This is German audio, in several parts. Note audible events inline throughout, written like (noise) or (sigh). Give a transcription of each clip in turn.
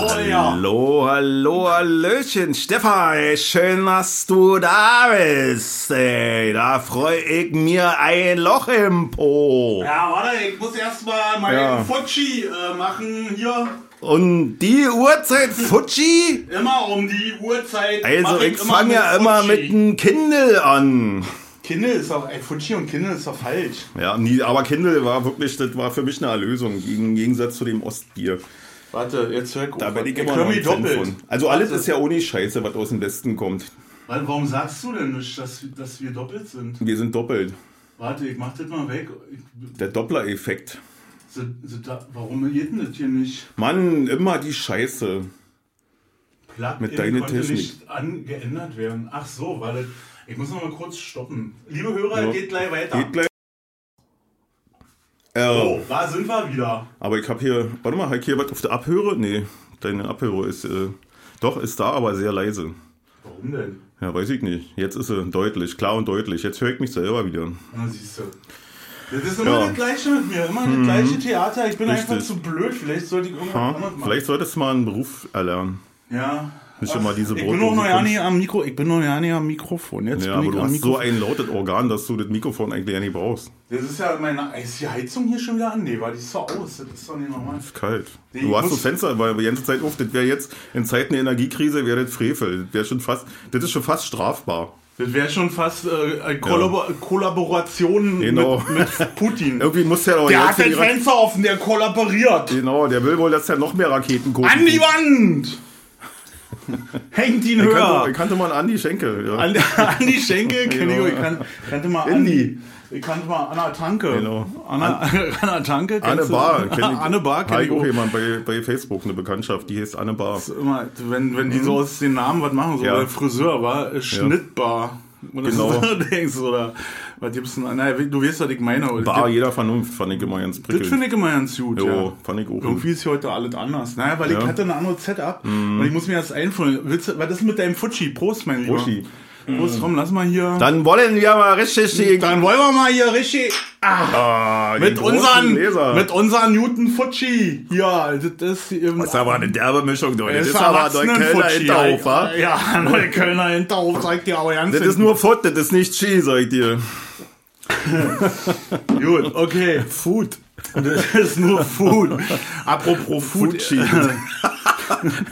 Hallo, hallo, hallöchen. Stefan, schön, dass du da bist. Ey, da freue ich mir ein Loch im Po. Ja, warte, ich muss erstmal meinen Ja. Futschi äh, machen hier. Und die Uhrzeit Futschi? Immer um die Uhrzeit. Also mach ich fange ja immer mit einem Kindle an. Kindle ist doch, ey, Futschi und Kindle ist doch falsch. Ja, nie, aber Kindle war wirklich, das war für mich eine Erlösung im Gegensatz zu dem Ostbier. Warte, jetzt hör ich Da bin ich immer noch ein Fan von. Also alles ist ja ohne Scheiße, was aus dem Westen kommt. Warte, warum sagst du denn nicht, dass, dass wir doppelt sind? Wir sind doppelt. Warte, ich mach das mal weg. Ich, Der Doppler-Effekt. warum geht denn das hier nicht? Mann, immer die Scheiße. Plug Mit deiner konnte Technik. nicht angeändert werden. Ach so, warte. Ich muss noch mal kurz stoppen. Liebe Hörer, Ja. geht gleich weiter. Geht gleich. Oh, da sind wir wieder. Aber ich habe hier, warte mal, habe ich hier was auf der Abhöre? Nee, deine Abhöre ist, äh, doch, ist da, aber sehr leise. Warum denn? Ja, weiß ich nicht. Jetzt ist sie deutlich, klar und deutlich. Jetzt höre ich mich selber wieder. Na, siehst du. Das ist immer Ja. Mhm. das Gleiche mit mir, immer das gleiche Theater. Ich bin Richtig. einfach zu blöd. Vielleicht sollte ich irgendwas anderes machen. Vielleicht solltest du mal einen Beruf erlernen. Ja. Nicht immer diese ich bin noch ja nicht am Mikro. Ich bin noch ja nicht am Mikrofon. Jetzt Ja, aber du hast Mikrofon. so ein lautes Organ, dass du das Mikrofon eigentlich ja nicht brauchst. das ist ja meine. Ist die Heizung hier schon wieder an? Nee, weil die ist so aus. Das ist doch nicht normal. Ist kalt. Ich Du hast so muss- Fenster, weil die ganze Zeit auf. Das wäre jetzt in Zeiten der Energiekrise wäre das Frevel. Das wäre schon fast, das ist schon fast strafbar. Das wäre schon fast äh, eine Kollabor Kollaboration Genau. mit, mit Putin. (laughs) Irgendwie muss der doch der hat Ra- Fenster offen, der kollaboriert. Genau, der will wohl, dass er noch mehr Raketen guckt. An die Wand! (laughs) Hängt ihn höher. kannte, ich kannte mal Andi Schenke. Ja. An, (laughs) an die Schenkel (laughs) kenne Genau. ich, ich kan, kannte mal. Andi. Ich kannte mal Anna Tanke. Genau. Anna, Anna Tanke. Anne? Bar. kenn ich. Anne Bar kenne ich auch jemand bei, bei Facebook, eine Bekanntschaft, die heißt Anne Bar. Immer, wenn, wenn die so aus den Namen was machen, so Mhm. Ja. Friseur war, äh, Schnittbar. Oder Genau. denkst oder was gibt's denn? Naja, du weißt, was ich meine. es Bar jeder Vernunft, fand ich immer ganz Das prickelnd. finde ich immer ganz gut, Jo, ja. fand ich auch. Irgendwie ist hier heute alles anders. Naja, weil Ja. Ich hatte ein anderes Setup und ich muss mir das einfüllen. Willst du, was ist mit deinem Futschi? Prost, mein Lieber. Prosti. Prost, komm, lass mal hier. Dann wollen wir mal richtig Dann wollen wir mal hier richtig ah, die mit unseren, Leser. mit unseren Newton Futschi. Ja, das ist ähm, das ist aber eine derbe Mischung, Leute. Das ist ist aber Neuköllner Hinterhof, wa? Ja, Neuköllner Hinterhof, sagt dir aber ganz Das ist nur Foot, das ist nicht Ski, sag ich dir. (laughs) gut, okay. Food. Das ist nur Food. Apropos Food. Futschi. (laughs)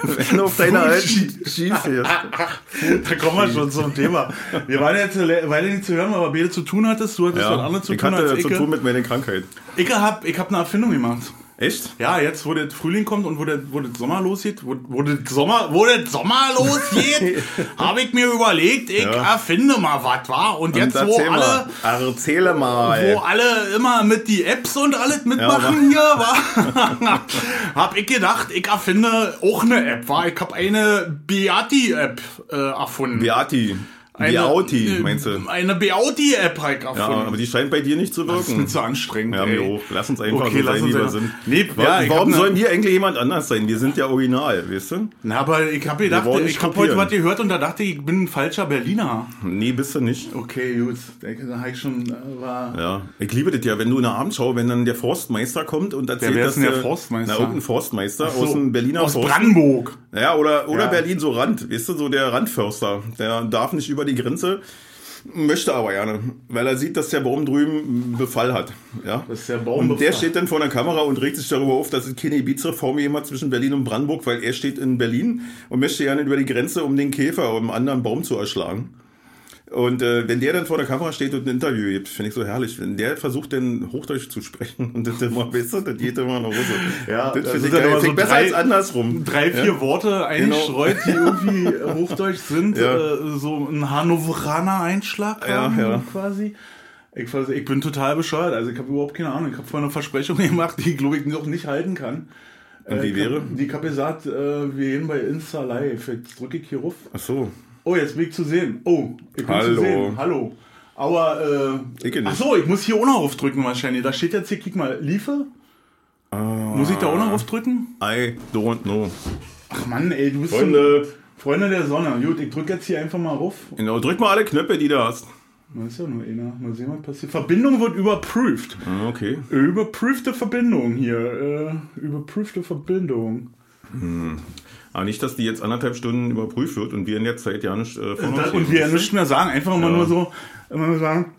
Wenn du auf deiner alten Ski fährst. Da kommen wir schon zum Thema. Wir waren jetzt Weile nicht zu hören, aber beide zu tun hattest. Du hattest was Ja, anderes zu ich tun als hatte zu Icke. tun mit meiner Krankheit. Icke hab, ich hab eine Erfindung gemacht. Echt? Ja, jetzt, wo der Frühling kommt und wo der, wo der Sommer losgeht, wo, wo der Sommer, wo der Sommer losgeht, (laughs) habe ich mir überlegt, ich Ja. erfinde mal was, war. Und jetzt, wo erzähl alle, mal. Erzähle mal. wo alle immer mit die Apps und alles mitmachen hier, war, (laughs) hab ich gedacht, ich erfinde auch eine App, war. Ich hab eine Beati-App äh, erfunden. Beati. Eine- Beauti, äh, meinst du? Eine Beauty-App habe ich Ja, erfunden. aber die scheint bei dir nicht zu das ist wirken. mir zu anstrengend. Ja, ey. auch. Lass uns einfach Okay, so sein, wie wir sind. Nee, ja, Warum ne- sollen wir eigentlich jemand anders sein? Wir sind ja original, weißt du? Na, aber ich habe gedacht, ich habe heute was gehört und da dachte ich, ich bin ein falscher Berliner. Nee, bist du nicht. Okay, gut. Da habe ich schon, äh, war... Ja, ich liebe das ja, wenn du in der Abendschau, wenn dann der Forstmeister kommt und erzählt, wer ist denn der Forstmeister? Na, irgendein Forstmeister So, aus dem Berliner Aus Forst. Brandenburg. Ja, oder, oder Ja. Berlin so Rand, weißt du, so der Randförster. Der darf nicht über die Grenze, möchte aber gerne, weil er sieht, dass der Baum drüben Befall hat. Ja? Das ist der Baum Und der steht dann vor der Kamera und regt sich darüber auf, dass es keine Ibiza-Reform jemand zwischen Berlin und Brandenburg, weil er steht in Berlin und möchte gerne über die Grenze, um den Käfer, um einen anderen Baum zu erschlagen. Und äh, wenn der dann vor der Kamera steht und ein Interview gibt, finde ich so herrlich. Wenn der versucht, dann Hochdeutsch zu sprechen (laughs) und das immer (laughs) besser, das geht immer nach Hause. Ja, das das finde ist ich geil. immer so besser drei- als andersrum. Drei, vier Worte einstreut, die irgendwie (laughs) hochdeutsch sind. Ja. Äh, so ein Hannoveraner Einschlag Ja, ja. quasi. Ich, ich bin total bescheuert. Also ich habe überhaupt keine Ahnung. Ich habe vorhin eine Versprechung gemacht, die, glaube ich, noch nicht halten kann. Und die ich wäre? Die habe gesagt, äh, wir gehen bei Insta live. Jetzt drücke ich hier ruf. Ach so. Oh, jetzt bin ich zu sehen. Oh, ich bin Hallo. zu sehen. Hallo. Aber, äh, Ich ach so, ich muss hier auch noch aufdrücken wahrscheinlich. Da steht jetzt hier, kick mal, Liefer. Ah. Muss ich da auch noch aufdrücken? I don't know. Ach Mann, ey, du bist Freunde. so Freunde der Sonne. Gut, ich drücke jetzt hier einfach mal rauf. Genau, drück mal alle Knöpfe, die du hast. Das ist ja nur einer. Mal sehen, was passiert. Verbindung wird überprüft. Ah, Okay. Überprüfte Verbindung hier. Äh, überprüfte Verbindung. Aber nicht, dass die jetzt anderthalb Stunden überprüft wird und wir in der Zeit ja nicht äh, von uns und wir ja nichts mehr sagen, einfach immer Ja. nur so, immer nur sagen,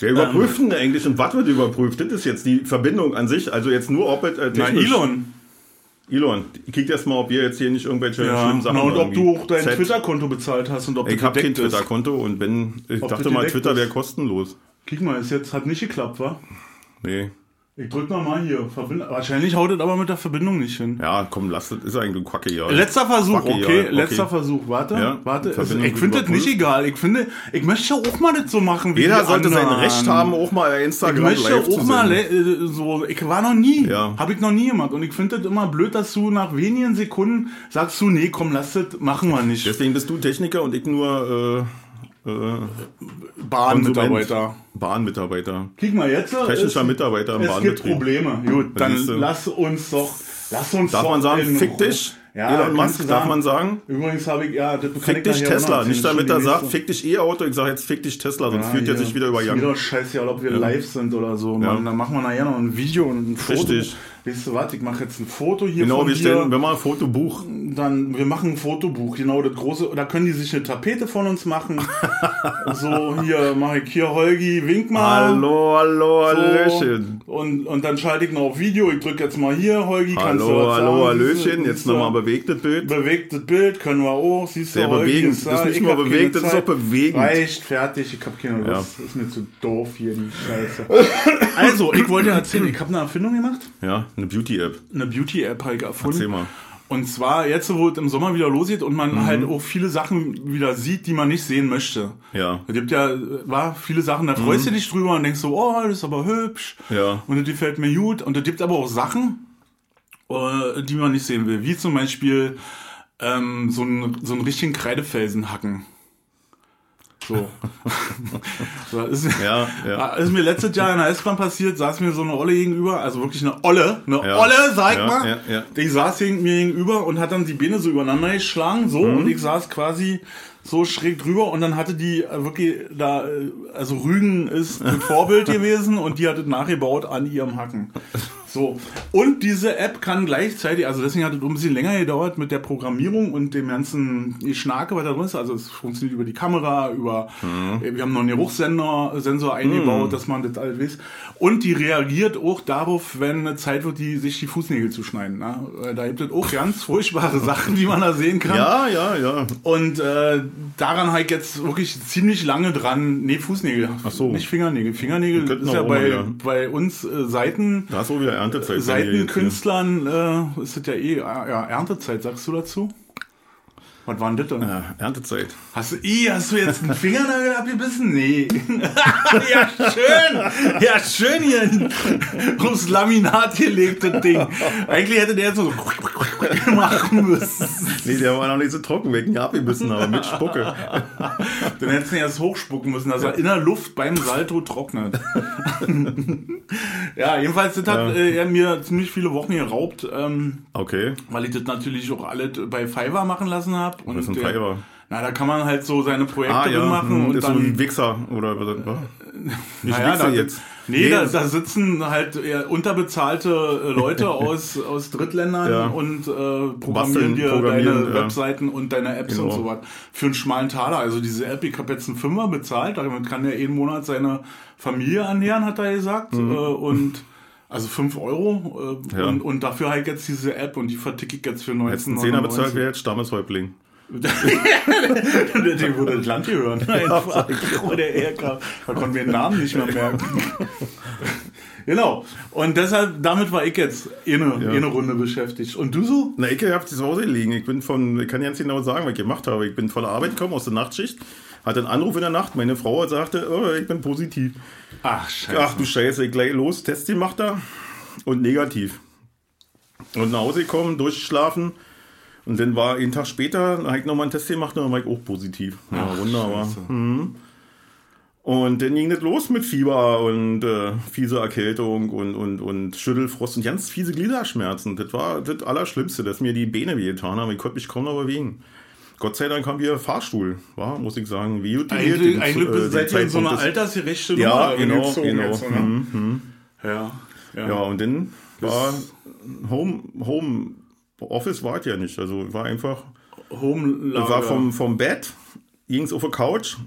Wer überprüft denn eigentlich und was wird überprüft? Das ist jetzt die Verbindung an sich. Also jetzt nur, ob es äh, na Elon. Elon, kriegt erst mal, ob wir jetzt hier nicht irgendwelche Ja, schlimmen Sachen na, und ob du auch dein. Twitter-Konto bezahlt hast und ob Ich habe kein. Twitter-Konto und wenn, ich Ob dachte mal, Twitter wäre kostenlos. Guck mal, ist jetzt hat nicht geklappt, wa? Nee. Ich drück noch mal hier. Verbind Wahrscheinlich haut es aber mit der Verbindung nicht hin. Ja, komm, lass das, ist eigentlich Quacke hier. Letzter Versuch, okay, okay. letzter Versuch. Warte, Ja, warte. Verbindung ich finde das nicht egal. Ich finde, ich möchte auch mal das so machen wie Jeder sollte sein anderen. Recht haben, auch mal Ich Instagram möchte live auch zu mal äh, so, ich war noch nie, Ja. habe ich noch nie gemacht und ich finde das immer blöd, dass du nach wenigen Sekunden sagst du, nee, komm, lass das, machen wir nicht. Deswegen bist du Techniker und ich nur äh, Bahnmitarbeiter. Bahnmitarbeiter. Kick mal jetzt. Technischer es- Mitarbeiter im Es gibt Bahnbetrieb. Probleme. Gut, dann lass uns doch, lass uns Darf doch man sagen, fick dich? Ja, Elon Musk, du darf man sagen? Übrigens habe ich, ja, das Fick ich dich Tesla. Nicht damit er ist sagt, fick dich E-Auto. Ich sage jetzt fick dich Tesla, sonst fühlt er sich wieder über Ist Young. Wieder scheiße, ob wir live sind oder so. Mann, dann machen wir nachher noch ein Video und ein Foto. Richtig. Weißt du was, ich mache jetzt ein Foto hier Genau, von wir dir. stellen, wenn man ein Fotobuch. dann, wir machen ein Fotobuch, genau, das große, da können die sich eine Tapete von uns machen. (laughs) so, hier mache ich hier Holgi, wink mal. Hallo, hallo, So. Hallöchen. Und, und dann schalte ich noch auf Video, ich drücke jetzt mal hier, Holgi, kannst du Hallo, was hallo, sagen? Hallöchen. Jetzt nochmal bewegtes Bild. Bewegtes Bild können wir auch, siehst du, Sehr Holgi bewegend. ist Das ist da, nicht ich nur bewegt, das ist auch bewegend. Reicht, fertig, ich hab keine Lust, Ja. ist mir zu doof hier, die Scheiße. also, ich wollte erzählen, ich habe eine Erfindung gemacht, Ja, eine Beauty-App. eine Beauty-App ich erfunden. Erzähl mal. Und zwar jetzt, wo es im Sommer wieder losgeht und man Mhm. halt auch viele Sachen wieder sieht, die man nicht sehen möchte. Ja. Es gibt ja, war viele Sachen, da freust du dich drüber und denkst so, oh, das ist aber hübsch. Mhm. Ja. Und das gefällt mir gut. Und es gibt aber auch Sachen, äh, die man nicht sehen will. Wie zum Beispiel ähm, so, einen, so einen richtigen Kreidefelsen hacken. So. (laughs) ist, Ja, ja. Ah, ist mir letztes Jahr in der S-Bahn passiert, saß mir so eine Olle gegenüber, also wirklich eine Olle, eine Ja. Olle, sag Ja, mal. ja. Die saß mir gegenüber und hat dann die Beine so übereinander geschlagen, so, Mhm. und ich saß quasi so schräg drüber und dann hatte die äh, wirklich da, äh, also Rügen ist ein (laughs) Vorbild gewesen und die hat es nachgebaut an ihrem Hacken. So. Und diese App kann gleichzeitig, also deswegen hat es ein bisschen länger gedauert mit der Programmierung und dem ganzen Schnake, was da drin ist. Also es funktioniert über die Kamera, über, Mhm. äh, wir haben noch einen Geruchssensor Sensor eingebaut, dass man das alles weiß. Und die reagiert auch darauf, wenn eine Zeit wird, die, sich die Fußnägel zu schneiden. Ne? Äh, Da gibt es auch ganz furchtbare Sachen, die man da sehen kann. Ja, ja, ja. Und äh, daran ich jetzt wirklich ziemlich lange dran. Nee, Fußnägel. Ach so. Nicht Fingernägel. Fingernägel ist ja auch bei, bei uns äh, Seiten. Da ist so wieder Erntezeit. Seitenkünstlern äh, ist das ja eh ja, Erntezeit, sagst du dazu? Was war denn das denn? Ja, Erntezeit. Hast du, ih, hast du jetzt einen Fingernagel abgebissen? Nee. (laughs) ja, schön. Ja, schön hier aufs Laminat gelegt, das Ding. Eigentlich hätte der jetzt so (laughs) machen müssen. Nee, der war noch nicht so trocken, wegen abgebissen, aber mit Spucke. Dann hättest du ihn erst hochspucken müssen, dass er in der Luft beim Salto trocknet. ja, jedenfalls, das hat äh, er mir ziemlich viele Wochen geraubt, ähm, Okay. weil ich das natürlich auch alles bei Fiverr machen lassen habe. Ist ein äh, Fiverr? Na, da kann man halt so seine Projekte Ah, ja. machen hm, und ist so dann ein Wichser oder was? (laughs) Nicht Naja, da, jetzt. Nee, da, das- da sitzen halt eher unterbezahlte äh, Leute (laughs) aus, aus Drittländern Ja. und äh, programmieren Basteln, dir programmieren, deine ja. Webseiten und deine Apps Genau. und so was. Für einen schmalen Taler. Also diese App, ich habe jetzt einen Fünfer bezahlt, damit kann er jeden Monat seine Familie ernähren, hat er gesagt. Äh, und also 5 Euro. Äh. Ja. und, und dafür habe ich jetzt diese App und die verticke ich jetzt für Jetzt 19 ein Zehner bezahlt wäre jetzt Stammeshäuptling. Dem (laughs) würde (laughs) das Land gehören. Einfach, wo der herkam. Da konnten wir den Namen nicht mehr merken. (laughs) genau. Und deshalb, damit war ich jetzt eine, eine Runde beschäftigt. Und du so? Na, ich hab zu Hause liegen. Ich bin von, ich kann jetzt nicht genau sagen, was ich gemacht habe. Ich bin von der Arbeit gekommen, aus der Nachtschicht, hatte einen Anruf in der Nacht. Meine Frau sagte, oh, ich bin positiv. Ach, scheiße. Ach du Scheiße, gleich los, Test gemacht da und negativ. Und nach Hause gekommen, durchgeschlafen. Und dann war einen Tag später, habe ich nochmal einen Test gemacht und dann war ich auch positiv. Ja, Ach, wunderbar. scheiße. Und dann ging das los mit Fieber und äh, fiese Erkältung und, und, und Schüttelfrost und ganz fiese Gliederschmerzen. Das war das Allerschlimmste, dass mir die Beine wehgetan haben. Ich konnte mich kaum noch bewegen. Gott sei Dank haben wir Fahrstuhl, war, muss ich sagen. Wie gut Eigentlich, den- eigentlich äh, seid ihr in so einer altersgerechte Ja, genau, gezogen genau. jetzt, oder? Mhm, mhm. Ja, ja. Ja, und dann war Home, Home Office war es ja nicht. Also war einfach, Home war vom, vom Bett, ging es auf die Couch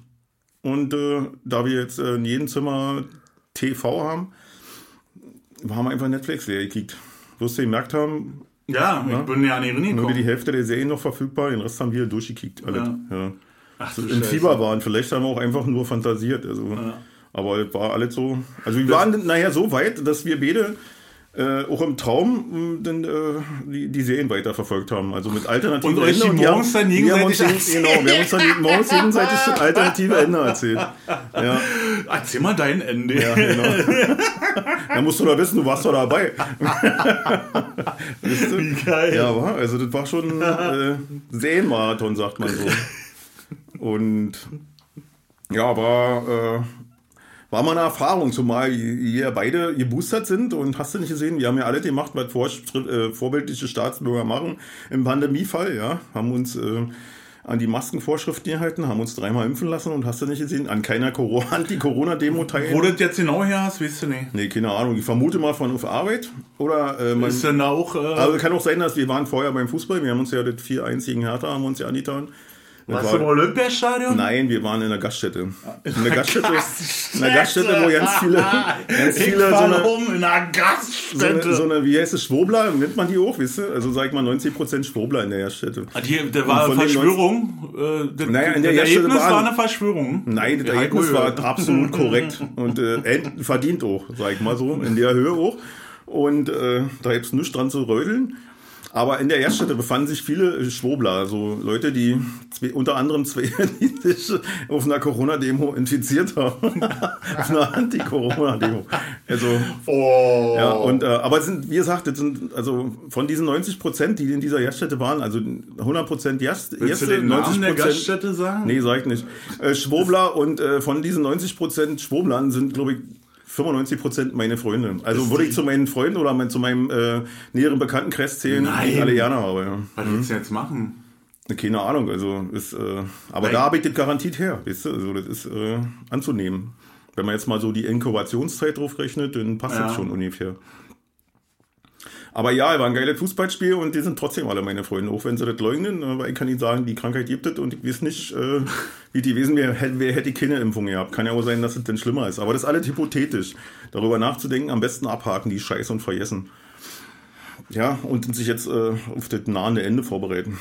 und äh, da wir jetzt äh, in jedem Zimmer TV haben, haben wir einfach Netflix leer gekickt. Du gemerkt haben, Ja, ich bin ja nicht nur die. Hälfte der Serien noch verfügbar, den Rest haben wir durchgekickt. Alles. Ja. Ja. Ach du Im. Fieber waren. Vielleicht haben wir auch einfach nur fantasiert. Also, Aber es war alles so. Also wir waren nachher so weit, dass wir beide äh, auch im Traum mh, dann, äh, die, die Serien weiterverfolgt haben. Also mit alternativen Und euch die Enden. wir morgens dann wir haben uns gegenseitig Genau, wir haben uns dann die- morgens gegenseitig das alternative Ende erzählt. Ja, Erzähl mal dein Ende. ja, genau. Da musst du doch wissen, du warst doch dabei. (laughs) Wisst ihr? Wie geil. Ja, war, also das war schon äh, Serienmarathon, sagt man so. (laughs) Und ja, war, äh, war mal eine Erfahrung, zumal ihr beide geboostert sind und hast du nicht gesehen, wir haben ja alle gemacht, was vor, äh, vorbildliche Staatsbürger machen im Pandemiefall, ja, haben uns äh, an die Maskenvorschriften gehalten, haben uns dreimal impfen lassen und hast du nicht gesehen, an keiner Corona- (laughs) Anti-Corona-Demo Wo teilgenommen. du das jetzt genau her hast, weißt du nicht. Nee, keine Ahnung, ich vermute mal von auf Arbeit oder äh, man, Ist denn auch. Äh, also kann auch sein, dass wir waren vorher beim Fußball. Wir haben uns ja das 4-1 gegen Hertha haben uns ja angetan. Warst war- du im Olympiastadion? Nein, wir waren in der Gaststätte. In der Gaststätte, Gaststätte. in der Gaststätte wo ganz viele, ganz ich viele so eine, rum in einer so Gaststätte. eine, so eine, wie heißt es, Schwobler, nennt man die auch, wisst ihr? Also sag ich mal 90% Schwobler in der Gaststätte. Ah, die, der war den Verschwörung. Äh, das, Naja, in der Gaststätte Ergebnis war eine Verschwörung. Nein, das Ja, Ergebnis cool. war absolut (laughs) korrekt und äh, verdient auch, sag ich mal so, in der Höhe auch. Und äh, da gibt's nichts dran zu rödeln. Aber in der Gaststätte befanden sich viele äh, Schwobler, also Leute, die zwei, unter anderem zwei, (laughs) die sich auf einer Corona-Demo infiziert haben. (laughs) auf einer Anti-Corona-Demo. Also, Oh. ja, und, äh, aber es sind, wie gesagt, das sind, also von diesen 90 Prozent, die in dieser Gaststätte waren, also 100 Prozent Gast, Willst du Gäste, den Namen der 90%, Gaststätte sagen? Nee, sag ich nicht. Äh, Schwobler und äh, von diesen 90% Schwoblern sind, glaube ich, 95% meine Freunde. Also würde ich zu meinen Freunden oder mein, zu meinem äh, näheren Bekanntenkreis zählen, Nein. die ich alle gerne habe. Ja. Was willst du jetzt machen? Keine Ahnung, also ist, äh, aber Nein. da habe ich das garantiert her, weißt du? Also das ist äh, anzunehmen. Wenn man jetzt mal so die Inkubationszeit drauf rechnet, dann passt Ja. das schon ungefähr. Aber ja, war ein geiles Fußballspiel und die sind trotzdem alle meine Freunde, auch wenn sie das leugnen. Aber ich kann ihnen sagen, die Krankheit gibt es und ich weiß nicht, äh, wie die gewesen wäre, wer hätte keine Impfung gehabt. Kann ja auch sein, dass es denn schlimmer ist. Aber das ist alles hypothetisch. Darüber nachzudenken, am besten abhaken, die Scheiße und vergessen. Ja, und sich jetzt äh, auf das nahende Ende vorbereiten.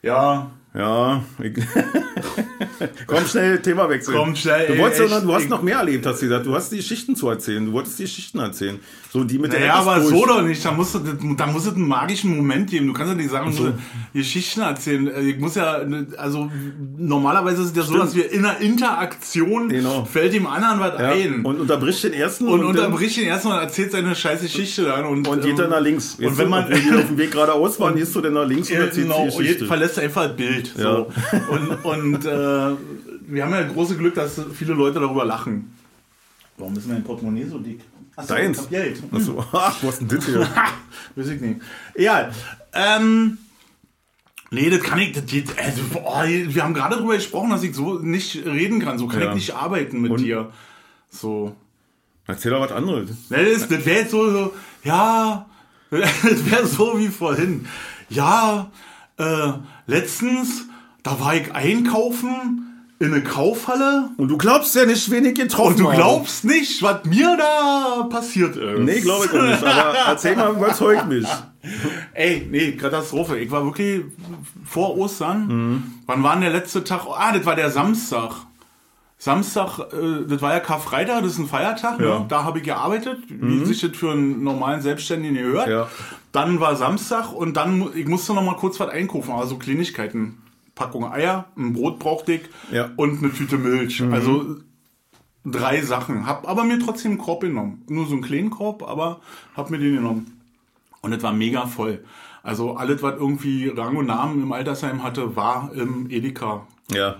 Ja, Ja, (laughs) komm schnell, Thema wechseln. Komm schnell, Du, wolltest echt, noch, du hast noch mehr erlebt, hast du gesagt. Du hast die Geschichten zu erzählen. Du wolltest die Geschichten erzählen. So die mit der naja, App ist aber durch. so doch nicht. Da muss, da muss es einen magischen Moment geben. Du kannst ja nicht sagen, du musst Geschichten erzählen. Äh, Ich muss ja, also normalerweise ist es ja so, Stimmt. dass wir in einer Interaktion Genau. fällt dem anderen was ja, ein. Und unterbricht den ersten und dann- unterbricht ihn erstmal und erzählt seine scheiß Geschichte dann. Und, und geht dann nach links. Und wenn man, die auf dem Weg geradeaus waren, gehst du dann nach links (laughs) und Ja, erzählst genau, die und Geschichte. jetzt verlässt einfach das Bild. So. Ja. (laughs) Und, und äh, wir haben ja große Glück, dass viele Leute darüber lachen. Warum ist mein Portemonnaie so dick? Achso, Deins. ich hab Geld. Achso, ach, wo (laughs) hast denn das hier? Weiß ich nicht. Egal. Ähm, nee, das kann ich. Das, also, boah, wir haben gerade darüber gesprochen, dass ich so nicht reden kann. So kann Ja. ich nicht arbeiten mit Und? dir. So. Erzähl doch was anderes. Das das wäre jetzt so, so, ja, (laughs) das wäre so wie vorhin. Ja, äh, letztens, da war ich einkaufen in eine Kaufhalle Und du glaubst ja nicht, wen ich getroffen und du glaubst nicht, was mir da passiert ist. Nee, glaube ich auch nicht. Aber (laughs) erzähl mal, überzeug mich. Ey, nee, Katastrophe. Ich war wirklich vor Ostern. Mhm. Wann war denn der letzte Tag? Ah, das war der Samstag. Samstag, äh, das war ja Karfreitag, das ist ein Feiertag. Ja. Mhm. Ne? Da habe ich gearbeitet, wie sich das für einen normalen Selbstständigen gehört. Ja. Dann war Samstag und dann, ich musste noch mal kurz was einkaufen, also Kleinigkeiten. Packung Eier, ein Brot brauchte ich Ja. Mhm. und eine Tüte Milch. Also drei Sachen. Hab aber mir trotzdem einen Korb genommen. Nur so einen kleinen Korb, aber hab mir den genommen. Und es war mega voll. Also alles, was irgendwie Rang und Namen im Altersheim hatte, war im Edeka. Ja.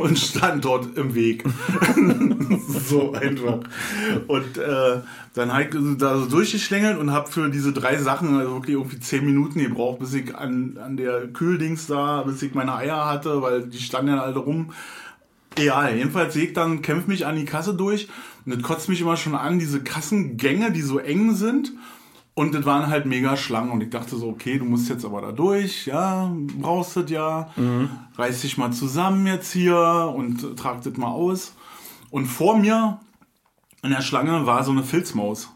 Und stand dort im Weg. (laughs) so einfach. Und äh, dann halt da so durchgeschlängelt und habe für diese drei Sachen also wirklich irgendwie zehn Minuten gebraucht, bis ich an, an der Kühldings da, bis ich meine Eier hatte, weil die standen ja alle rum. Ja, jedenfalls sehe ich dann, kämpfe mich an die Kasse durch und das kotzt mich immer schon an, diese Kassengänge, die so eng sind. Und das waren halt mega Schlangen und ich dachte so, okay, du musst jetzt aber da durch, ja, brauchst das ja, Mhm. reiß dich mal zusammen jetzt hier und trag das mal aus. Und vor mir in der Schlange war so eine Filzmaus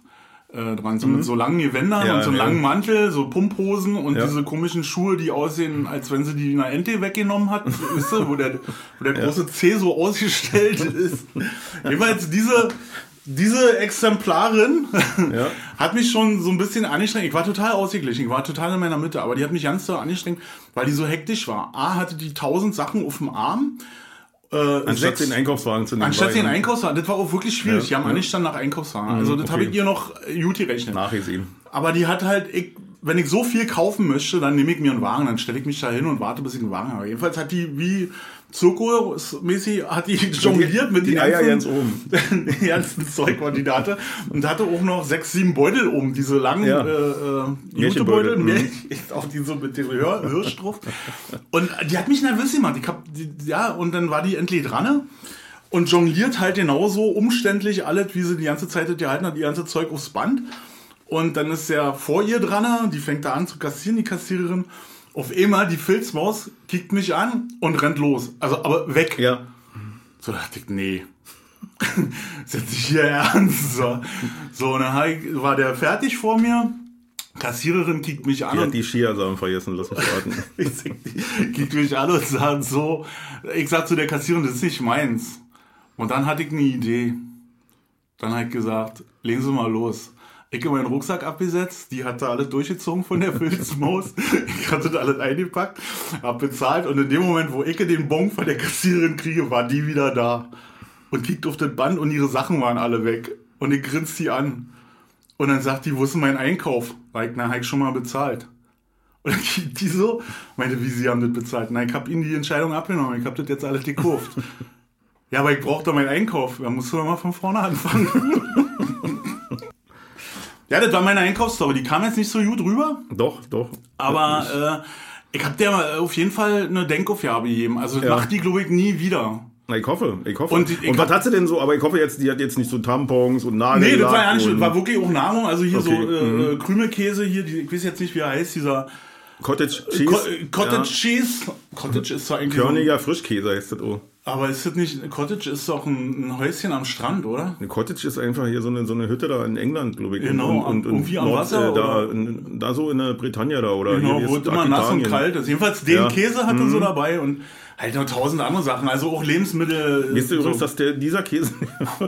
äh, dran, so mit so langen Gewändern Mhm. Ja, und so einem ja. langen Mantel, so Pumphosen und Ja. diese komischen Schuhe, die aussehen, als wenn sie die einer Ente weggenommen hat, (laughs) weißt du, wo der, wo der große C so ausgestellt (laughs) ist. Jedenfalls diese, diese Exemplarin (laughs) Ja. hat mich schon so ein bisschen angestrengt. Ich war total ausgeglichen, ich war total in meiner Mitte, aber die hat mich ganz so angestrengt, weil die so hektisch war. A, hatte die tausend Sachen auf dem Arm. Äh, Anstatt sechs- den Einkaufswagen zu nehmen. Anstatt den Einkaufswagen, das war auch wirklich schwierig. Ja, die haben ja. angestanden nach Einkaufswagen. Also das okay. habe ich ihr noch äh, gut gerechnet. Nachgesehen. Aber die hat halt, ich, wenn ich so viel kaufen möchte, dann nehme ich mir einen Wagen, dann stelle ich mich da hin und warte, bis ich einen Wagen habe. Jedenfalls hat die wie Zirkusmäßig hat die jongliert mit die den Eier ganzen, ganz oben. (laughs) den ganzen Zeug, was die da hatte. Und hatte auch noch sechs, sieben Beutel um, diese langen Ja. äh, äh, Jutebeutel, mhm. Märchen- (laughs) auch die so mit dem Hör Hirsch drauf. Und die hat mich nervös gemacht. Ich hab, die, ja, und dann war die endlich dran ne? und jongliert halt genauso umständlich alles, wie sie die ganze Zeit gehalten hat, die ganze Zeug aufs Band. Und dann ist der vor ihr dran, die fängt da an zu kassieren, die Kassiererin. Auf einmal, die Filzmaus kickt mich an und rennt los. Also, aber weg. Ja. So dachte ich, nee. (laughs) Setz dich hier ernst. So, so und dann ich- war der fertig vor mir. Kassiererin kickt mich an Die hat die Skiasamen vergessen, lass mich (laughs) ich die kickt mich an und sagt so, ich sag zu der Kassiererin, das ist nicht meins. Und dann hatte ich eine Idee. Dann hat ich gesagt, legen Sie mal los. Ich habe meinen Rucksack abgesetzt, die hatte alles durchgezogen von der (laughs) Filzmaus. Ich hatte das alles eingepackt, hab bezahlt und in dem Moment, wo ich den Bon von der Kassiererin kriege, war die wieder da. Und kickt auf das Band und ihre Sachen waren alle weg. Und ich grinst sie an. Und dann sagt die, wo ist denn mein Einkauf? Weil ich, na, hab ich schon mal bezahlt. Und dann kickt die so, meinte, wie sie haben das bezahlt. Nein, ich habe ihnen die Entscheidung abgenommen, ich habe das jetzt alles gekauft. (laughs) ja, aber ich brauche doch meinen Einkauf. Da musst du doch mal von vorne anfangen. (laughs) ja, das war meine Einkaufsstory. Die kam jetzt nicht so gut rüber, Doch, doch. aber äh, ich habe der auf jeden Fall eine Denkaufgabe gegeben. Also Ja. macht die, glaube ich, nie wieder. Na, ich hoffe, ich hoffe. Und Und, ich was hab- hat sie denn so? Aber ich hoffe jetzt, die hat jetzt nicht so Tampons und Nagellack. Nee, das war ja nicht, und das war wirklich auch Nahrung. Also hier Okay, mhm. so äh, Krümelkäse hier, die, ich weiß jetzt nicht, wie er heißt, dieser Cottage Co Cheese. äh, Cottage Cheese. Cottage ist zwar eigentlich so, Körniger Frischkäse heißt das auch. Aber ist das nicht, Cottage ist doch ein, ein Häuschen am Strand, oder? Eine Cottage ist einfach hier so eine, so eine Hütte da in England, glaube ich. Genau, und, und, und irgendwie am Nord- Wasser, äh, da, in, da so in der Bretagne da oder Genau, hier, wo es immer nass und kalt ist. Jedenfalls den Ja. Mhm. Käse hatte sie dabei und halt noch tausend andere Sachen. Also auch Lebensmittel. Wisst ihr übrigens, so. dass der, dieser Käse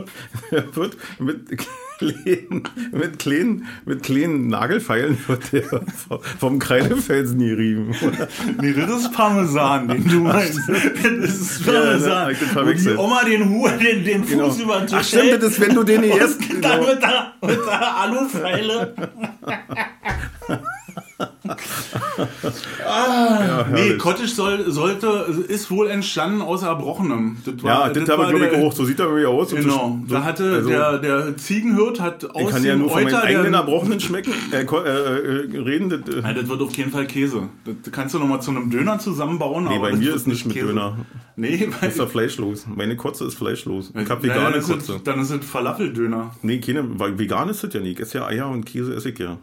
(laughs) wird mit kleinen, mit kleinen, mit kleinen Nagelfeilen wird der vom Kreidefelsen gerieben. Nee, das ist Parmesan, den du meinst. Das ist Ja, ne, Parmesan. das wo die. Oma den, Hu den, den Fuß Genau. über den Tisch Ach stimmt, hält das ist, wenn du den hier erst... und dann Genau. mit der, mit der Alufeile. (laughs) ah, nee, herrlich. Cottage soll, sollte, ist wohl entstanden aus Erbrochenem. Das war, Ja, das, war habe ich, glaube ich, auch. So sieht er irgendwie aus. Genau, so, da hatte also, der, der Ziegenhirt hat aus Ich kann ja nur von meinen Euter, eigenen der, Erbrochenen schmecken, äh, äh, äh, reden. Das, äh, Ja, das wird auf jeden Fall Käse. Das kannst du nochmal zu einem Döner zusammenbauen. nee, aber bei das mir ist nicht mit Käse. Döner. Nee, weil, Ist ja fleischlos. Meine Kotze ist fleischlos. Ich habe Nein, vegane ist Kotze. es- Dann ist es Falafeldöner. Nee, keine, weil vegan ist das ja nicht. Ich esse ja Eier und Käse esse ich ja.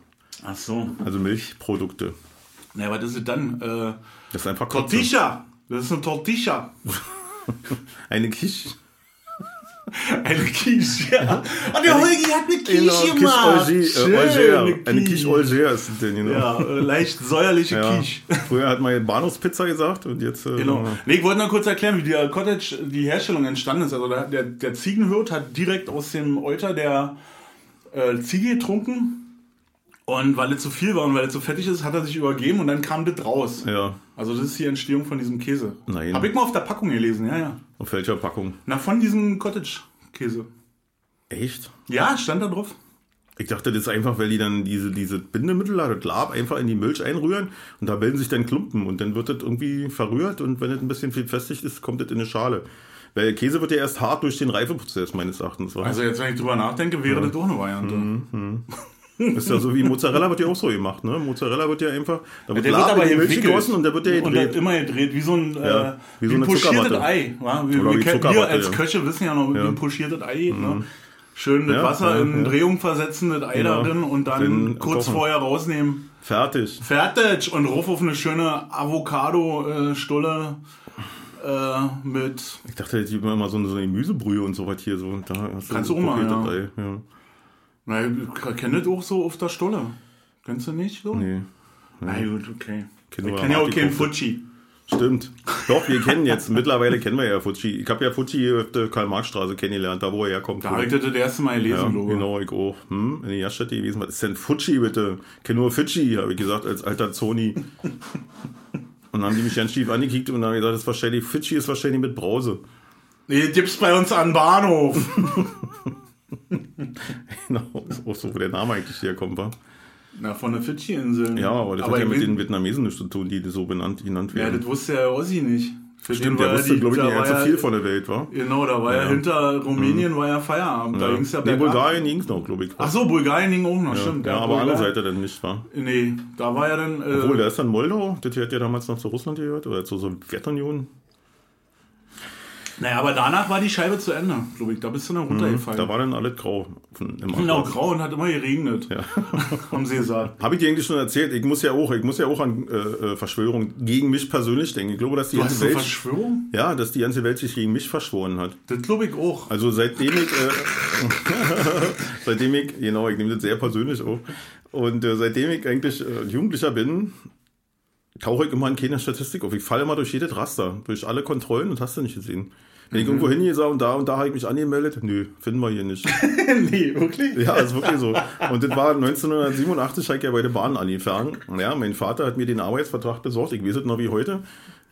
Ach so. Also Milchprodukte. Na, was ist es dann? Äh, Das ist einfach. Tortilla. Das ist eine Tortilla. (laughs) Eine Quiche. (laughs) Eine Quiche, ja. (laughs) Und der Holgi hat eine Quiche Genau, Quiche gemacht. Äh, Olger. eine Quiche Olger ist das denn, genau. Ja, äh, leicht säuerliche Ja. Quiche. Früher hat man Bahnhofspizza gesagt und jetzt. Äh, Genau. Nee, ich wollte nur kurz erklären, wie der Cottage, die Herstellung entstanden ist. Also der, der, der Ziegenhirt hat direkt aus dem Euter der äh, Ziege getrunken. Und weil es zu viel war und weil es zu fettig ist, hat er sich übergeben und dann kam das raus. Ja. Also das ist die Entstehung von diesem Käse. Nein. Habe ich mal auf der Packung gelesen, ja, ja. Auf welcher Packung? Na, von diesem Cottage-Käse. Echt? Ja, stand da drauf. Ich dachte, das ist einfach, weil die dann diese, diese Bindemittel, das Lab, einfach in die Milch einrühren und da bilden sich dann Klumpen und dann wird das irgendwie verrührt und wenn es ein bisschen viel festigt ist, kommt das in eine Schale. Weil Käse wird ja erst hart durch den Reifeprozess, meines Erachtens. wa? Also jetzt, wenn ich drüber nachdenke, wäre das doch eine Variante. Mhm. Ist ja so wie Mozzarella wird ja auch so gemacht, ne? Mozzarella wird ja einfach, da wird Der wird aber in die Milch gegossen und der wird ja Und der gedreht. immer gedreht, wie so ein, Ja, äh, wie wie so ein pochiertes. Ei. Wa? Wir, wir, wie kennen- wir als ja. Mhm. Köche wissen ja noch, wie ein pochiertes Ei geht. Ne? Schön das Ja, Wasser ja, in ja. Drehung versetzen, das Ei Genau. darin und dann Dann kurz kochen. vorher rausnehmen. Fertig. Fertig! Und rauf auf eine schöne Avocado-Stulle äh, mit. Ich dachte, die immer so eine, so eine Gemüsebrühe und so was hier. So. Da Kannst du auch konkretes ja. Na, ich kenne das auch so auf der Stulle. Kennst du nicht so? Nee. Na gut, okay. Kennen ich wir kenne ja auch keinen. Fuji. Stimmt. Doch, wir kennen jetzt. Mittlerweile kennen wir ja Fuji. Ich habe ja Fuji auf der Karl-Marx-Straße kennengelernt, da wo er herkommt. Da habe ich das das erste Mal gelesen, ja, Logo. genau, ich auch. Hm, in der Gaststätte gewesen. Was ist denn Fuji, bitte? Ich kenne nur Fidschi, habe ich gesagt, als alter Zoni. Und dann haben die mich ganz schief angekickt und dann haben gesagt, das ist wahrscheinlich, Fidschi ist wahrscheinlich mit Brause. Nee, gibt's bei uns an Bahnhof. (laughs) So, wo der Name eigentlich herkommt, war. Na, von der Fidschi-Inseln. Ja, aber das hat ja mit den Vietnamesen nichts zu tun, die so benannt, genannt Ja, werden. das wusste ja Ossi nicht. Für Stimmt, der war wusste, glaube ich, nicht war ganz so ja- viel von der Welt, war. Genau, da war ja, Ja. hinter Rumänien war ja Feierabend. Da ging's ja nee. Bulgarien ging es noch, glaube ich. Ach so, Bulgarien ging auch noch, stimmt. ja, aber andere Bulgarien- Seite dann nicht, war. Nee, da war ja dann. Äh, Obwohl, da ist dann Moldau, das hat ja damals noch zu Russland gehört, oder zur Sowjetunion. Naja, aber danach war die Scheibe zu Ende, glaube ich. Da bist du dann runtergefallen. Da war dann alles grau. Genau, grau und hat immer geregnet. Ja. (laughs) Sie gesagt. Habe ich dir eigentlich schon erzählt? Ich muss ja auch, ich muss ja auch an äh, äh, Verschwörung gegen mich persönlich denken. Ich glaube, dass die Du ganze hast Welt, Verschwörung? ja, dass die ganze Welt sich gegen mich verschworen hat. Das glaube ich auch. Also seitdem ich, äh, (laughs) seitdem ich, genau, ich nehme das sehr persönlich auf. Und äh, seitdem ich eigentlich äh, Jugendlicher bin, tauche ich immer in keine Statistik auf. Ich falle immer durch jedes Raster, durch alle Kontrollen und hast du nicht gesehen. Wenn ich irgendwo hingehe und da und da habe ich mich angemeldet, nö, finden wir hier nicht. (laughs) nee, wirklich? Ja, ist wirklich so. Und das war 1987, habe ich ja bei der Bahn angefangen. Ja, mein Vater hat mir den Arbeitsvertrag besorgt. Ich weiß es noch wie heute.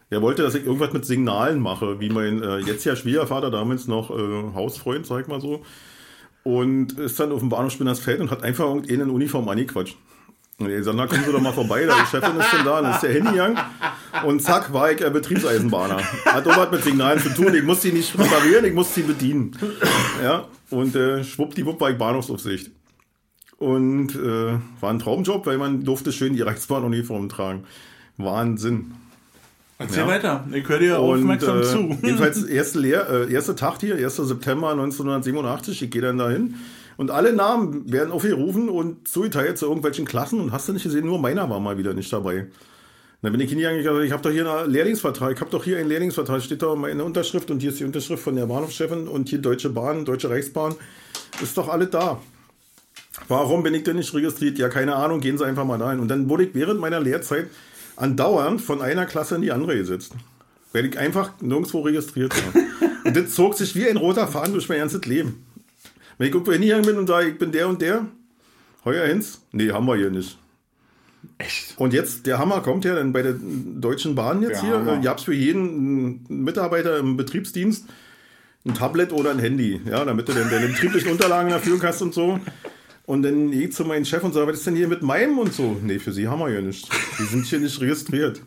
Er wollte, dass ich irgendwas mit Signalen mache, wie mein äh, jetzt ja Schwiegervater, damals noch äh, Hausfreund, sag ich mal so. Und ist dann auf dem Bahnhof Spinnersfeld und hat einfach irgendeinen in Uniform angequatscht. Sag, na, kommen Sie doch mal vorbei, da die Chefin ist schon da, dann ist der hingegangen. Und zack, war ich äh, Betriebseisenbahner. Hat auch was mit Signalen zu tun. Ich musste sie nicht reparieren, ich musste sie bedienen. Ja, und äh, schwuppdiwupp war ich Bahnhofsaufsicht. Und äh, war ein Traumjob, weil man durfte schön die Reichsbahnuniform tragen. Wahnsinn. Erzähl Ja. weiter. Ich höre dir Und aufmerksam äh, zu. jedenfalls erste, Lehr äh, erste Tag hier, 1. September 1987, ich gehe dann dahin und alle Namen werden aufgerufen und zugeteilt zu irgendwelchen Klassen und hast du nicht gesehen, nur meiner war mal wieder nicht dabei. Dann bin ich hingegangen, ich, gesagt, ich habe doch hier einen Lehrlingsvertrag, ich habe doch hier einen Lehrlingsvertrag, steht da meine Unterschrift und hier ist die Unterschrift von der Bahnhofschefin und hier Deutsche Bahn, Deutsche Reichsbahn, ist doch alles da. Warum bin ich denn nicht registriert? Ja, keine Ahnung, gehen Sie einfach mal dahin. Und dann wurde ich während meiner Lehrzeit andauernd von einer Klasse in die andere gesetzt. Weil ich einfach nirgendwo registriert war. (laughs) und das zog sich wie ein roter Faden durch mein ganzes Leben. Wenn ich irgendwo hingegangen bin und sage, ich bin der und der, heuer Hinz, nee, haben wir hier nicht. Echt? Und jetzt, der Hammer kommt ja dann bei der Deutschen Bahn jetzt Der hier. Äh, Ihr habt für jeden äh, Mitarbeiter im Betriebsdienst ein Tablet oder ein Handy, ja, damit du dann deine betrieblichen Unterlagen Führung hast und so. Und dann gehe ich zu meinem Chef und sage, was ist denn hier mit meinem und so? Nee, für sie haben wir hier nicht. Die sind hier nicht registriert.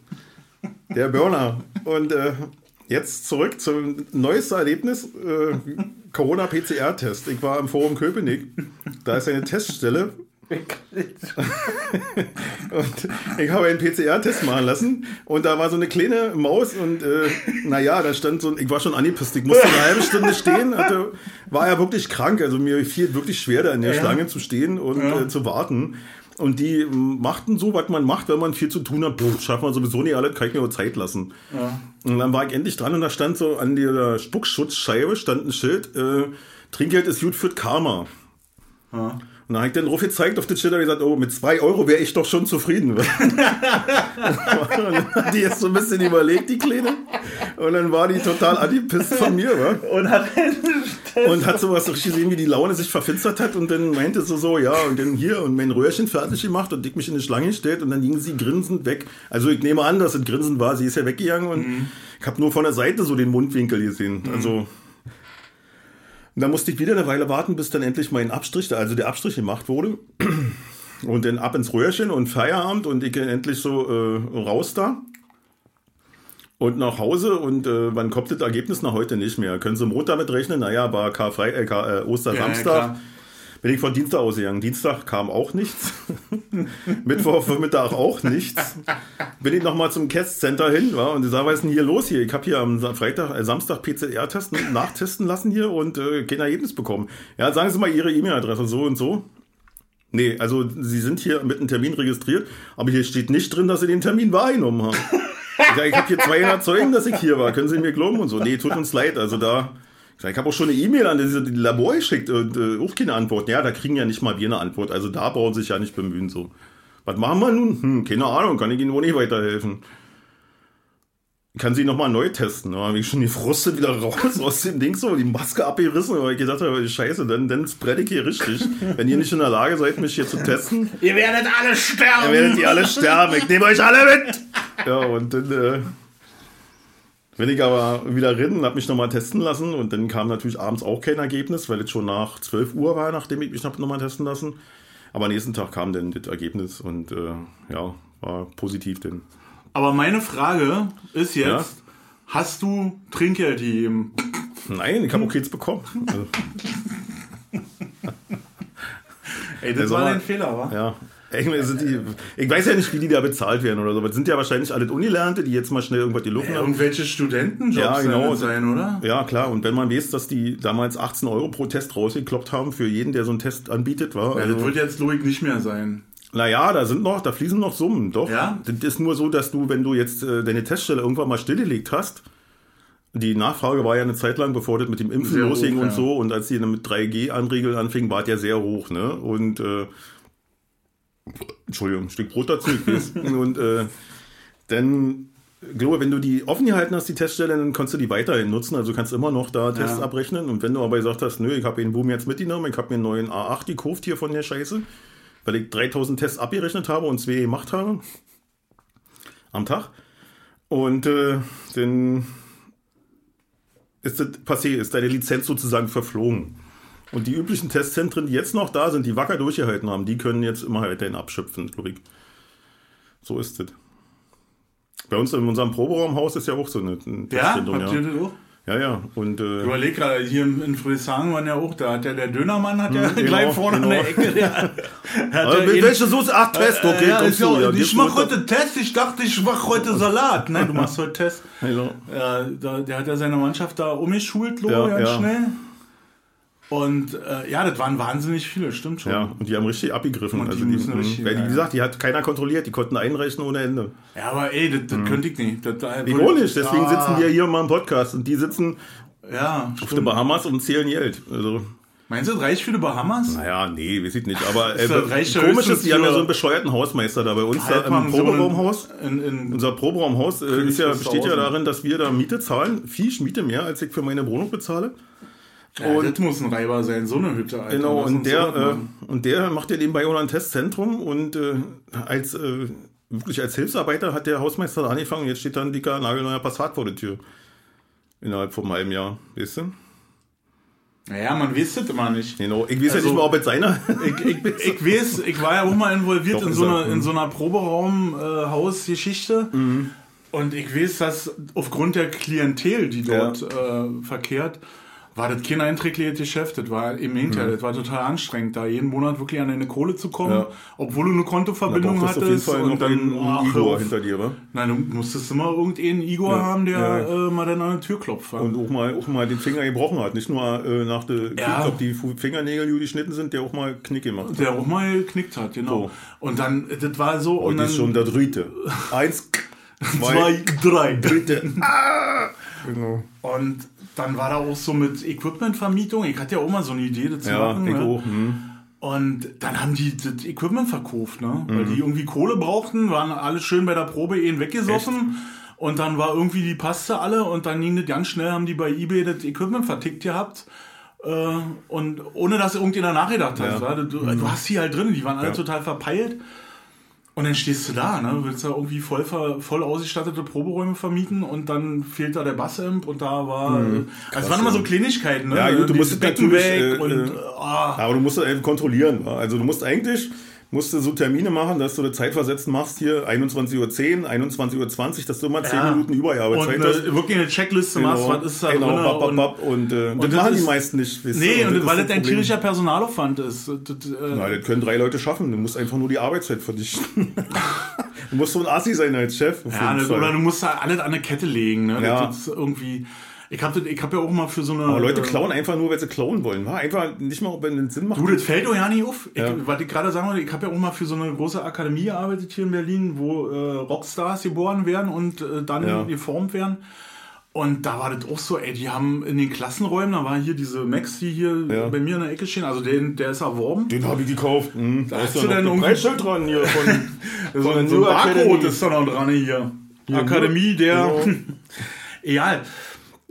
Der Burner. Und äh, jetzt zurück zum neuesten Erlebnis. Äh, Corona-PCR-Test. Ich war im Forum Köpenick. Da ist eine Teststelle. (laughs) Und ich habe einen PCR-Test machen lassen und da war so eine kleine Maus und äh, naja, da stand so ein, ich war schon angepisst, ich musste eine halbe Stunde stehen, hatte, war ja wirklich krank, also mir fiel wirklich schwer da in der Ja. Schlange zu stehen und Ja. äh, zu warten. Und die machten so, was man macht, wenn man viel zu tun hat. Puh, schafft man sowieso nicht alles, kann ich mir auch Zeit lassen. Ja. Und dann war ich endlich dran und da stand so an dieser Spuckschutzscheibe stand ein Schild, äh, Trinkgeld ist gut für Karma. Ja. Und dann habe ich dann drauf gezeigt auf den Schild und gesagt, oh, mit zwei Euro wäre ich doch schon zufrieden. (laughs) und dann hat die jetzt so ein bisschen überlegt, die Kleine. Und dann war die total angepisst von mir, wa? Und hat (laughs) (laughs) Und hat sowas richtig gesehen, wie die Laune sich verfinstert hat und dann meinte sie so, ja, und dann hier und mein Röhrchen fertig gemacht und dick mich in die Schlange gestellt und dann ging sie grinsend weg. Also ich nehme an, dass es grinsend war, sie ist ja weggegangen und ich habe nur von der Seite so den Mundwinkel gesehen. Also und dann musste ich wieder eine Weile warten, bis dann endlich mein Abstrich, also der Abstrich gemacht wurde. Und dann ab ins Röhrchen und Feierabend und ich endlich so äh, raus da. Und nach Hause und äh, wann kommt das Ergebnis nach heute nicht mehr? Können Sie Montag damit rechnen? Naja, war Karfrei, äh, Kar, äh, Ostersamstag. bin ich von Dienstag ausgegangen. Dienstag kam auch nichts. (laughs) Mittwoch Mittag auch nichts. Bin ich nochmal zum Testcenter hin war, und sag, was ist denn hier los hier? Ich habe hier am Freitag, äh, Samstag PCR-testen, nachtesten lassen hier und äh, kein Ergebnis bekommen. Ja, sagen Sie mal Ihre E-Mail-Adresse so und so. Nee, also Sie sind hier mit einem Termin registriert, aber hier steht nicht drin, dass Sie den Termin wahrgenommen haben. Ja, ich habe hier 200 Zeugen, dass ich hier war. Können Sie mir glauben und so? Nee, tut uns leid. Also da, ich habe auch schon eine E-Mail an die Labor geschickt und äh, auch keine Antwort. Ja, da kriegen ja nicht mal wir eine Antwort. Also da brauchen Sie sich ja nicht bemühen so. Was machen wir nun? Hm, keine Ahnung, kann ich Ihnen wohl nicht weiterhelfen. Kann sie nochmal neu testen. Da habe ich schon die Frustet wieder raus aus dem Ding so, die Maske abgerissen, weil ich gedacht habe, scheiße, dann, dann spread ich hier richtig. Wenn ihr nicht in der Lage seid, mich hier zu testen. ihr werdet alle sterben! Ihr werdet ihr alle sterben. Ich nehme euch alle mit! (laughs) Ja, und dann äh, bin ich aber wieder rein und habe mich nochmal testen lassen. Und dann kam natürlich abends auch kein Ergebnis, weil es schon nach 12 Uhr war, nachdem ich mich nochmal testen lassen. Aber nächsten Tag kam dann das Ergebnis und äh, ja, war positiv denn. Aber meine Frage ist jetzt, ja? hast du Trinkgeld gegeben? Nein, ich habe auch keins bekommen. Also. (laughs) Ey, das also, war dein Fehler, wa? Ja. Ich, ich, weiß ja nicht, wie die da bezahlt werden oder so. Das sind ja wahrscheinlich alle Unilernte, die jetzt mal schnell irgendwas die Luft haben. Irgendwelche Studentenjobs ja, genau. sein, oder? Ja, klar. Und wenn man weiß, dass die damals 18 Euro pro Test rausgekloppt haben für jeden, der so einen Test anbietet, war. Ja, also, das wird jetzt Logik nicht mehr sein. Naja, da sind noch, da fließen noch Summen, doch. Ja? Das ist nur so, dass du, wenn du jetzt äh, deine Teststelle irgendwann mal stillgelegt hast, die Nachfrage war ja eine Zeit lang, bevor das mit dem Impfen sehr losging hoch, und ja. so, und als die mit 3G anregeln anfing, war es ja sehr hoch, ne? Und äh, Entschuldigung, ein Stück Brot dazu. (laughs) und äh, dann glaube, wenn du die offen gehalten hast, die Teststelle, dann kannst du die weiterhin nutzen. Also kannst immer noch da Tests ja. abrechnen. Und wenn du aber gesagt hast, nö, ich habe den Boom jetzt mitgenommen, ich habe mir einen neuen A8 gekauft hier von der Scheiße, weil ich 3000 Tests abgerechnet habe und zwei gemacht habe am Tag. Und äh, dann ist das passé, ist deine Lizenz sozusagen verflogen. Und die üblichen Testzentren, die jetzt noch da sind, die wacker durchgehalten haben, die können jetzt immer weiterhin abschöpfen, glaube ich. So ist es. Bei uns in unserem Proberaumhaus ist ja auch so eine, eine ja, Testzentrum. Habt ja, ihr das auch? Ja, ja. Und, äh, Überleg gerade, hier in Friedrichshagen waren ja auch, da hat ja der Dönermann hat ja genau, gleich vorne genau. an der Ecke. Der, (laughs) hat also, ja welche Soße? Ach, Test, okay. Äh, ja, ich, ja, ich mach heute Test, ich dachte, ich mach heute (laughs) Salat. Nein, du machst heute Test. Genau. Ja, da, der hat ja seine Mannschaft da umgeschult, Lo, ja, ganz ja. schnell. Und äh, ja, das waren wahnsinnig viele, stimmt schon. Ja, und die haben richtig abgegriffen. Und also die, die richtig, weil, wie gesagt, die hat keiner kontrolliert, die konnten einreichen ohne Ende. Ja, aber ey, das, das mhm. könnte ich nicht. Das, das auch nicht, deswegen ah. sitzen wir hier mal im Podcast und die sitzen ja, auf den Bahamas und zählen Geld. Also, Meinst du, das reicht für die Bahamas? Naja, nee, weiß ich nicht. Aber (laughs) äh, komisch ist, die haben ja so einen bescheuerten Hausmeister da bei uns da im Proberaumhaus. In, in Unser Proberaumhaus äh, ist ja, besteht ja darin, dass wir da Miete zahlen. Viel Miete mehr, als ich für meine Wohnung bezahle. Ja, und das muss ein Reiber sein, so eine Hütte. Alter. Genau, und der, äh, und der macht ja nebenbei auch ein Testzentrum und äh, als äh, wirklich als Hilfsarbeiter hat der Hausmeister da angefangen. Jetzt steht da ein dicker, nagelneuer Passat vor der Tür. Innerhalb von einem Jahr, weißt du? Naja, man weiß das immer nicht. Genau. Ich weiß also, ja nicht mal, ob es seiner. (laughs) ich, ich, ich weiß, ich war ja auch mal involviert Doch, in, so einer, in so einer Proberaum-Hausgeschichte. Äh, mhm. Und ich weiß, dass aufgrund der Klientel, die dort ja. äh, verkehrt, war das kein einträgliches Geschäft. Das war im Internet, mhm. das war total anstrengend, da jeden Monat wirklich an deine Kohle zu kommen, ja. obwohl du eine Kontoverbindung Na, hattest. Auf jeden Fall und dann ach, Igor hinter dir, wa? Nein, du musstest immer irgendeinen Igor ja. haben, der ja. äh, mal dann an die Tür klopft. Und auch mal, auch mal den Finger gebrochen hat. Nicht nur äh, nach der ja. ob die Fingernägel die geschnitten sind, der auch mal Knick gemacht hat. Der auch mal geknickt hat, genau. So. Und dann, das war so. Und, und dann, ist schon der dritte. (laughs) Eins, zwei, zwei drei. Dritte. ah! (laughs) Genau. Und dann war da auch so mit Equipmentvermietung. Ich hatte ja auch mal so eine Idee dazu ja, machen. Ich ne? auch, hm. Und dann haben die das Equipment verkauft, ne? Mhm. Weil die irgendwie Kohle brauchten, waren alle schön bei der Probe eh weggesoffen. Echt? Und dann war irgendwie die Paste alle und dann ging das ganz schnell, haben die bei Ebay das Equipment vertickt gehabt. Äh, und ohne dass irgendjemand nachgedacht hat. Ja. Du, du, mhm. hast die halt drin, die waren alle ja. total verpeilt. Und dann stehst du da, ne? Willst da irgendwie voll, voll ausgestattete Proberäume vermieten und dann fehlt da der Bassamp und da war. Mhm, also es waren immer so Kleinigkeiten, ne? Ja, gut, du musst Becken weg äh, und. Äh, oh. Aber du musst einfach kontrollieren. Also du musst eigentlich musst du so Termine machen, dass du eine Zeitversetzen machst hier 21.10 Uhr, 21.20 Uhr, dass du mal 10 Ja. Minuten Überarbeitszeit Und hast. äh, wirklich eine Checkliste machst, was ist da genau, drin. bap, bap, und, bap, und, äh, das das machen die ist- meisten nicht. weißt nee, und, das weil das ein Problem. tierischer Personalaufwand ist. Das, äh, Na, das können drei Leute schaffen. Du musst einfach nur die Arbeitszeit verdichten. (laughs) du musst so ein Assi sein als Chef. Ja, Fall. oder du musst da alles an eine Kette legen. Ne? Ja. Irgendwie. Ich habe ich hab ja auch mal für so eine. Aber Leute äh, klauen einfach nur, weil sie klauen wollen. wa? Einfach nicht mal, wenn es Sinn macht. Du, das fällt doch ja nicht auf. Ich, Ja. Was ich gerade sagen wollte, ich habe ja auch mal für so eine große Akademie gearbeitet hier in Berlin, wo äh, Rockstars geboren werden und äh, dann Ja. geformt werden. Und da war das auch so, ey, die haben in den Klassenräumen, da war hier diese Max, die hier Ja. bei mir in der Ecke stehen, also den, der ist erworben. Den habe ich gekauft. Hm, da hast ist du denn ein Preisschild dran hier von, So, (laughs) von ein, der so ein Barcode ist da noch dran hier. Akademie der. Ja. (laughs) Egal.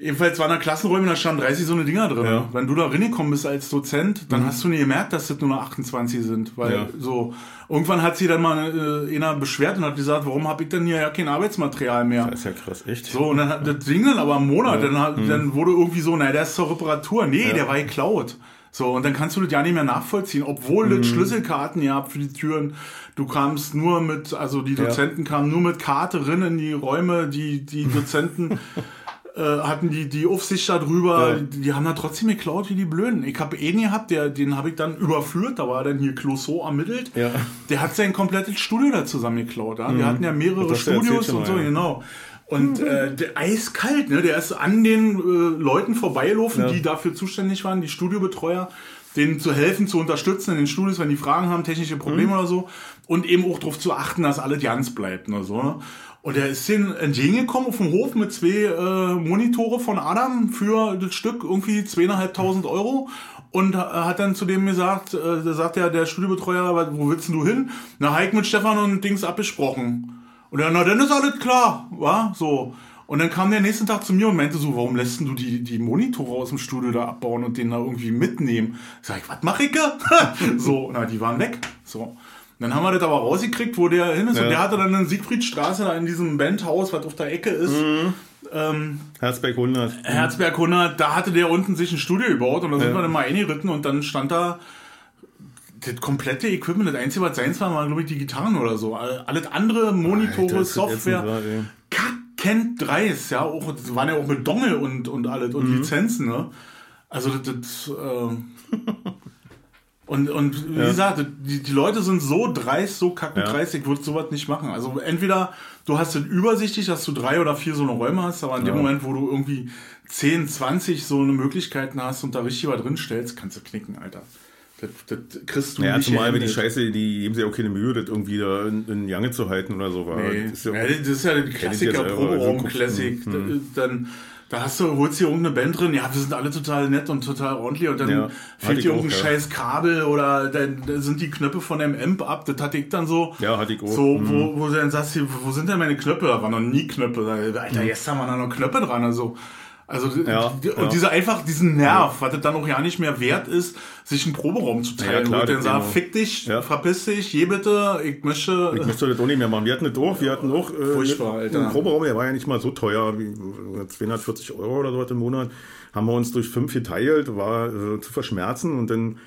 Jedenfalls waren da Klassenräume, da standen 30 so eine Dinger drin. Ja. Wenn du da reingekommen bist als Dozent, dann hast du nie gemerkt, dass das nur noch 28 sind. Weil Ja. so, irgendwann hat sie dann mal äh, einer beschwert und hat gesagt, warum habe ich denn hier ja kein Arbeitsmaterial mehr? Das ist ja krass, echt. So, und dann hat das Ding dann aber einen Monat, dann, hat, dann wurde irgendwie so, naja, der ist zur Reparatur. Nee, der war geklaut. So, und dann kannst du das ja nicht mehr nachvollziehen, obwohl das Schlüsselkarten ihr für die Türen. Du kamst nur mit, also die Dozenten kamen nur mit Karte rein in die Räume, die, die Dozenten (laughs) hatten die, die Aufsicht da drüber, Ja. die, die haben da trotzdem geklaut wie die Blöden. Ich habe einen gehabt, der, den habe ich dann überführt, da war dann hier Clouseau ermittelt. Ja. Der hat sein komplettes Studio da zusammengeklaut. Ja? Wir hatten ja mehrere Studios und so, mal, ja. genau. Und äh, der eiskalt, ne? Der ist an den äh, Leuten vorbeigelaufen, die dafür zuständig waren, die Studiobetreuer, denen zu helfen, zu unterstützen in den Studios, wenn die Fragen haben, technische Probleme Mhm. oder so. Und eben auch darauf zu achten, dass alles ganz bleibt. Ne? So, ne? Und er ist denen entgegengekommen auf dem Hof mit zwei äh, Monitore von Adam für das Stück irgendwie zweieinhalbtausend Euro. Und äh, hat dann zu dem gesagt, äh, da sagt ja der Studiobetreuer, "Was- wo willst du hin? Na, Heik mit Stefan und Dings abgesprochen. Und er, na, dann ist alles klar, wa? So. Und dann kam der nächsten Tag zu mir und meinte so, warum lässt du die, die Monitore aus dem Studio da abbauen und den da irgendwie mitnehmen? Sag ich, was mach ich? (laughs) so, na, die waren weg. So. Dann haben wir das aber rausgekriegt, wo der hin ist. Ja. Und der hatte dann in Siegfriedstraße da in diesem Bandhaus, was auf der Ecke ist. Ähm, Herzberg 100. Herzberg 100, da hatte der unten sich ein Studio gebaut und da sind Ja. wir dann mal eingeritten und dann stand da das komplette Equipment, das Einzige, was seins war, waren, glaube ich, die Gitarren oder so. All- Alles andere, Monitore, Alter, Software, kackend dreist, ja, auch, das waren ja auch mit Dongle und, und alles und Mhm. Lizenzen, ne? Also das, das äh, (laughs) und, und wie Ja. gesagt, die, die Leute sind so dreist, so kackend Ja. ich würde sowas nicht machen. Also entweder du hast es übersichtlich, dass du drei oder vier so eine Räume hast, aber in dem Ja. Moment, wo du irgendwie 10, 20 so eine Möglichkeiten hast und da richtig was drin stellst, kannst du knicken, Alter. Das, das kriegst du Naja, nicht zumal wenn die. Scheiße, die geben sich auch keine Mühe, das irgendwie da in, in Jange zu halten oder so. Nee. Das ist ja, ja, das ist ja die Klassiker, selber, Proberaum-Classic. also guckst- Dann da hast du, holst dir irgendeine Band drin, ja, wir sind alle total nett und total ordentlich und dann Ja, fehlt dir irgendein ja. scheiß Kabel oder dann da sind die Knöpfe von dem Amp ab, das hatte ich dann so. Ja, hatte ich auch. So, Mhm. wo, wo du dann sagst, hier, wo sind denn meine Knöpfe? Da waren noch nie Knöpfe. Alter, jetzt haben wir da noch Knöpfe dran. Also, also Ja, die- und ja. dieser einfach diesen Nerv, was das dann auch ja nicht mehr wert ist, sich einen Proberaum zu teilen. Ja, klar, du dann genau. fick dich, Ja. verpiss dich, je bitte, ich möchte. Ich möchte das auch nicht mehr machen. Wir hatten das auch, wir hatten auch äh, Furchtbar, Alter. einen Proberaum, der war ja nicht mal so teuer, wie äh, 240 Euro oder so was im Monat. Haben wir uns durch fünf geteilt, war äh, zu verschmerzen und dann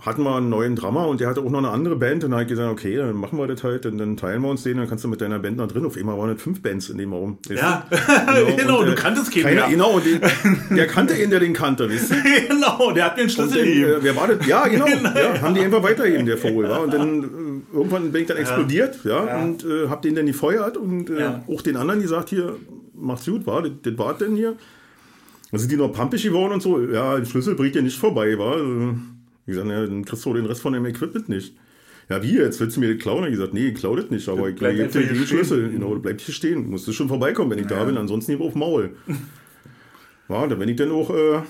hatten wir einen neuen Drummer und der hatte auch noch eine andere Band und dann habe ich gesagt, okay, dann machen wir das halt, und dann teilen wir uns den, dann kannst du mit deiner Band noch drin. Auf einmal waren das fünf Bands in dem Raum. Ja, du? (laughs) genau, und, du äh, kanntest keinen keiner. Genau, den, (laughs) der kannte ihn, der den kannte, weißt du? (laughs) genau, der hat mir einen Und Schlüssel dann, gegeben. äh, wer war das? Ja, genau. ja, haben die einfach weitergegeben, der Vogel. War. Und dann äh, irgendwann bin ich dann explodiert, ja, und äh, hab den dann gefeuert und äh, Ja. auch den anderen gesagt, hier, macht's gut, war, das, das war denn hier. Dann sind die noch pampig geworden und so. Ja, den Schlüssel bringt dir nicht vorbei, war. Äh, ich gesagt, ja, dann kriegst du den Rest von dem Equipment nicht. Ja, wie jetzt? Willst du mir das klauen? Ich gesagt, nee, ich klau das nicht, aber ich gebe dir hier den. Schlüssel. Genau, das bleibt hier stehen. Musst du schon vorbeikommen, wenn ich da bin, ansonsten eben auf Maul. (laughs) Ja, dann bin ich dann auch, äh,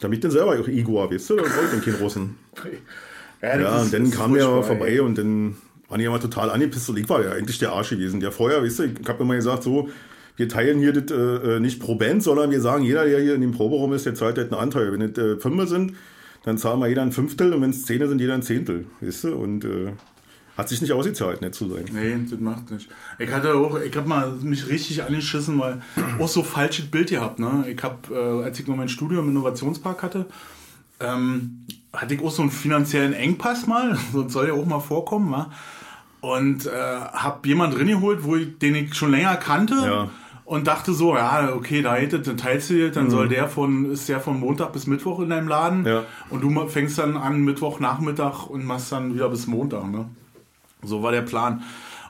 damit ich dann selber auch Igor, weißt du, dann wollte ich dann keinen Russen. das Ja, ist- und dann kam der vorbei und dann waren die immer total angepisst und ich war ja eigentlich der Arsch gewesen. Der vorher, weißt du, ich habe immer gesagt, so, wir teilen hier das äh, nicht pro Band, sondern wir sagen, jeder, der hier in dem Proberaum ist, der zahlt halt einen Anteil. Wenn es äh, Fünfer sind, dann zahlen wir jeder ein Fünftel und wenn es Zehner sind, jeder ein Zehntel, weißt du, und äh, hat sich nicht ausgezahlt, nett zu sein. Nee, das macht nicht. Ich hatte auch, ich habe mal mich richtig angeschissen, weil auch so falsches Bild gehabt, ne? Ich habe, äh, als ich noch mein Studium im Innovationspark hatte, ähm, hatte ich auch so einen finanziellen Engpass mal, (laughs) sonst soll ja auch mal vorkommen, wa? Und äh, hab jemand drin geholt, wo ich, den ich schon länger kannte. Ja. Und dachte so, ja, okay, da hättet, dann teilst du dir, dann soll der von, ist der von Montag bis Mittwoch in deinem Laden. Mhm. Ja. Und du fängst dann an Mittwochnachmittag und machst dann wieder bis Montag, ne? So war der Plan.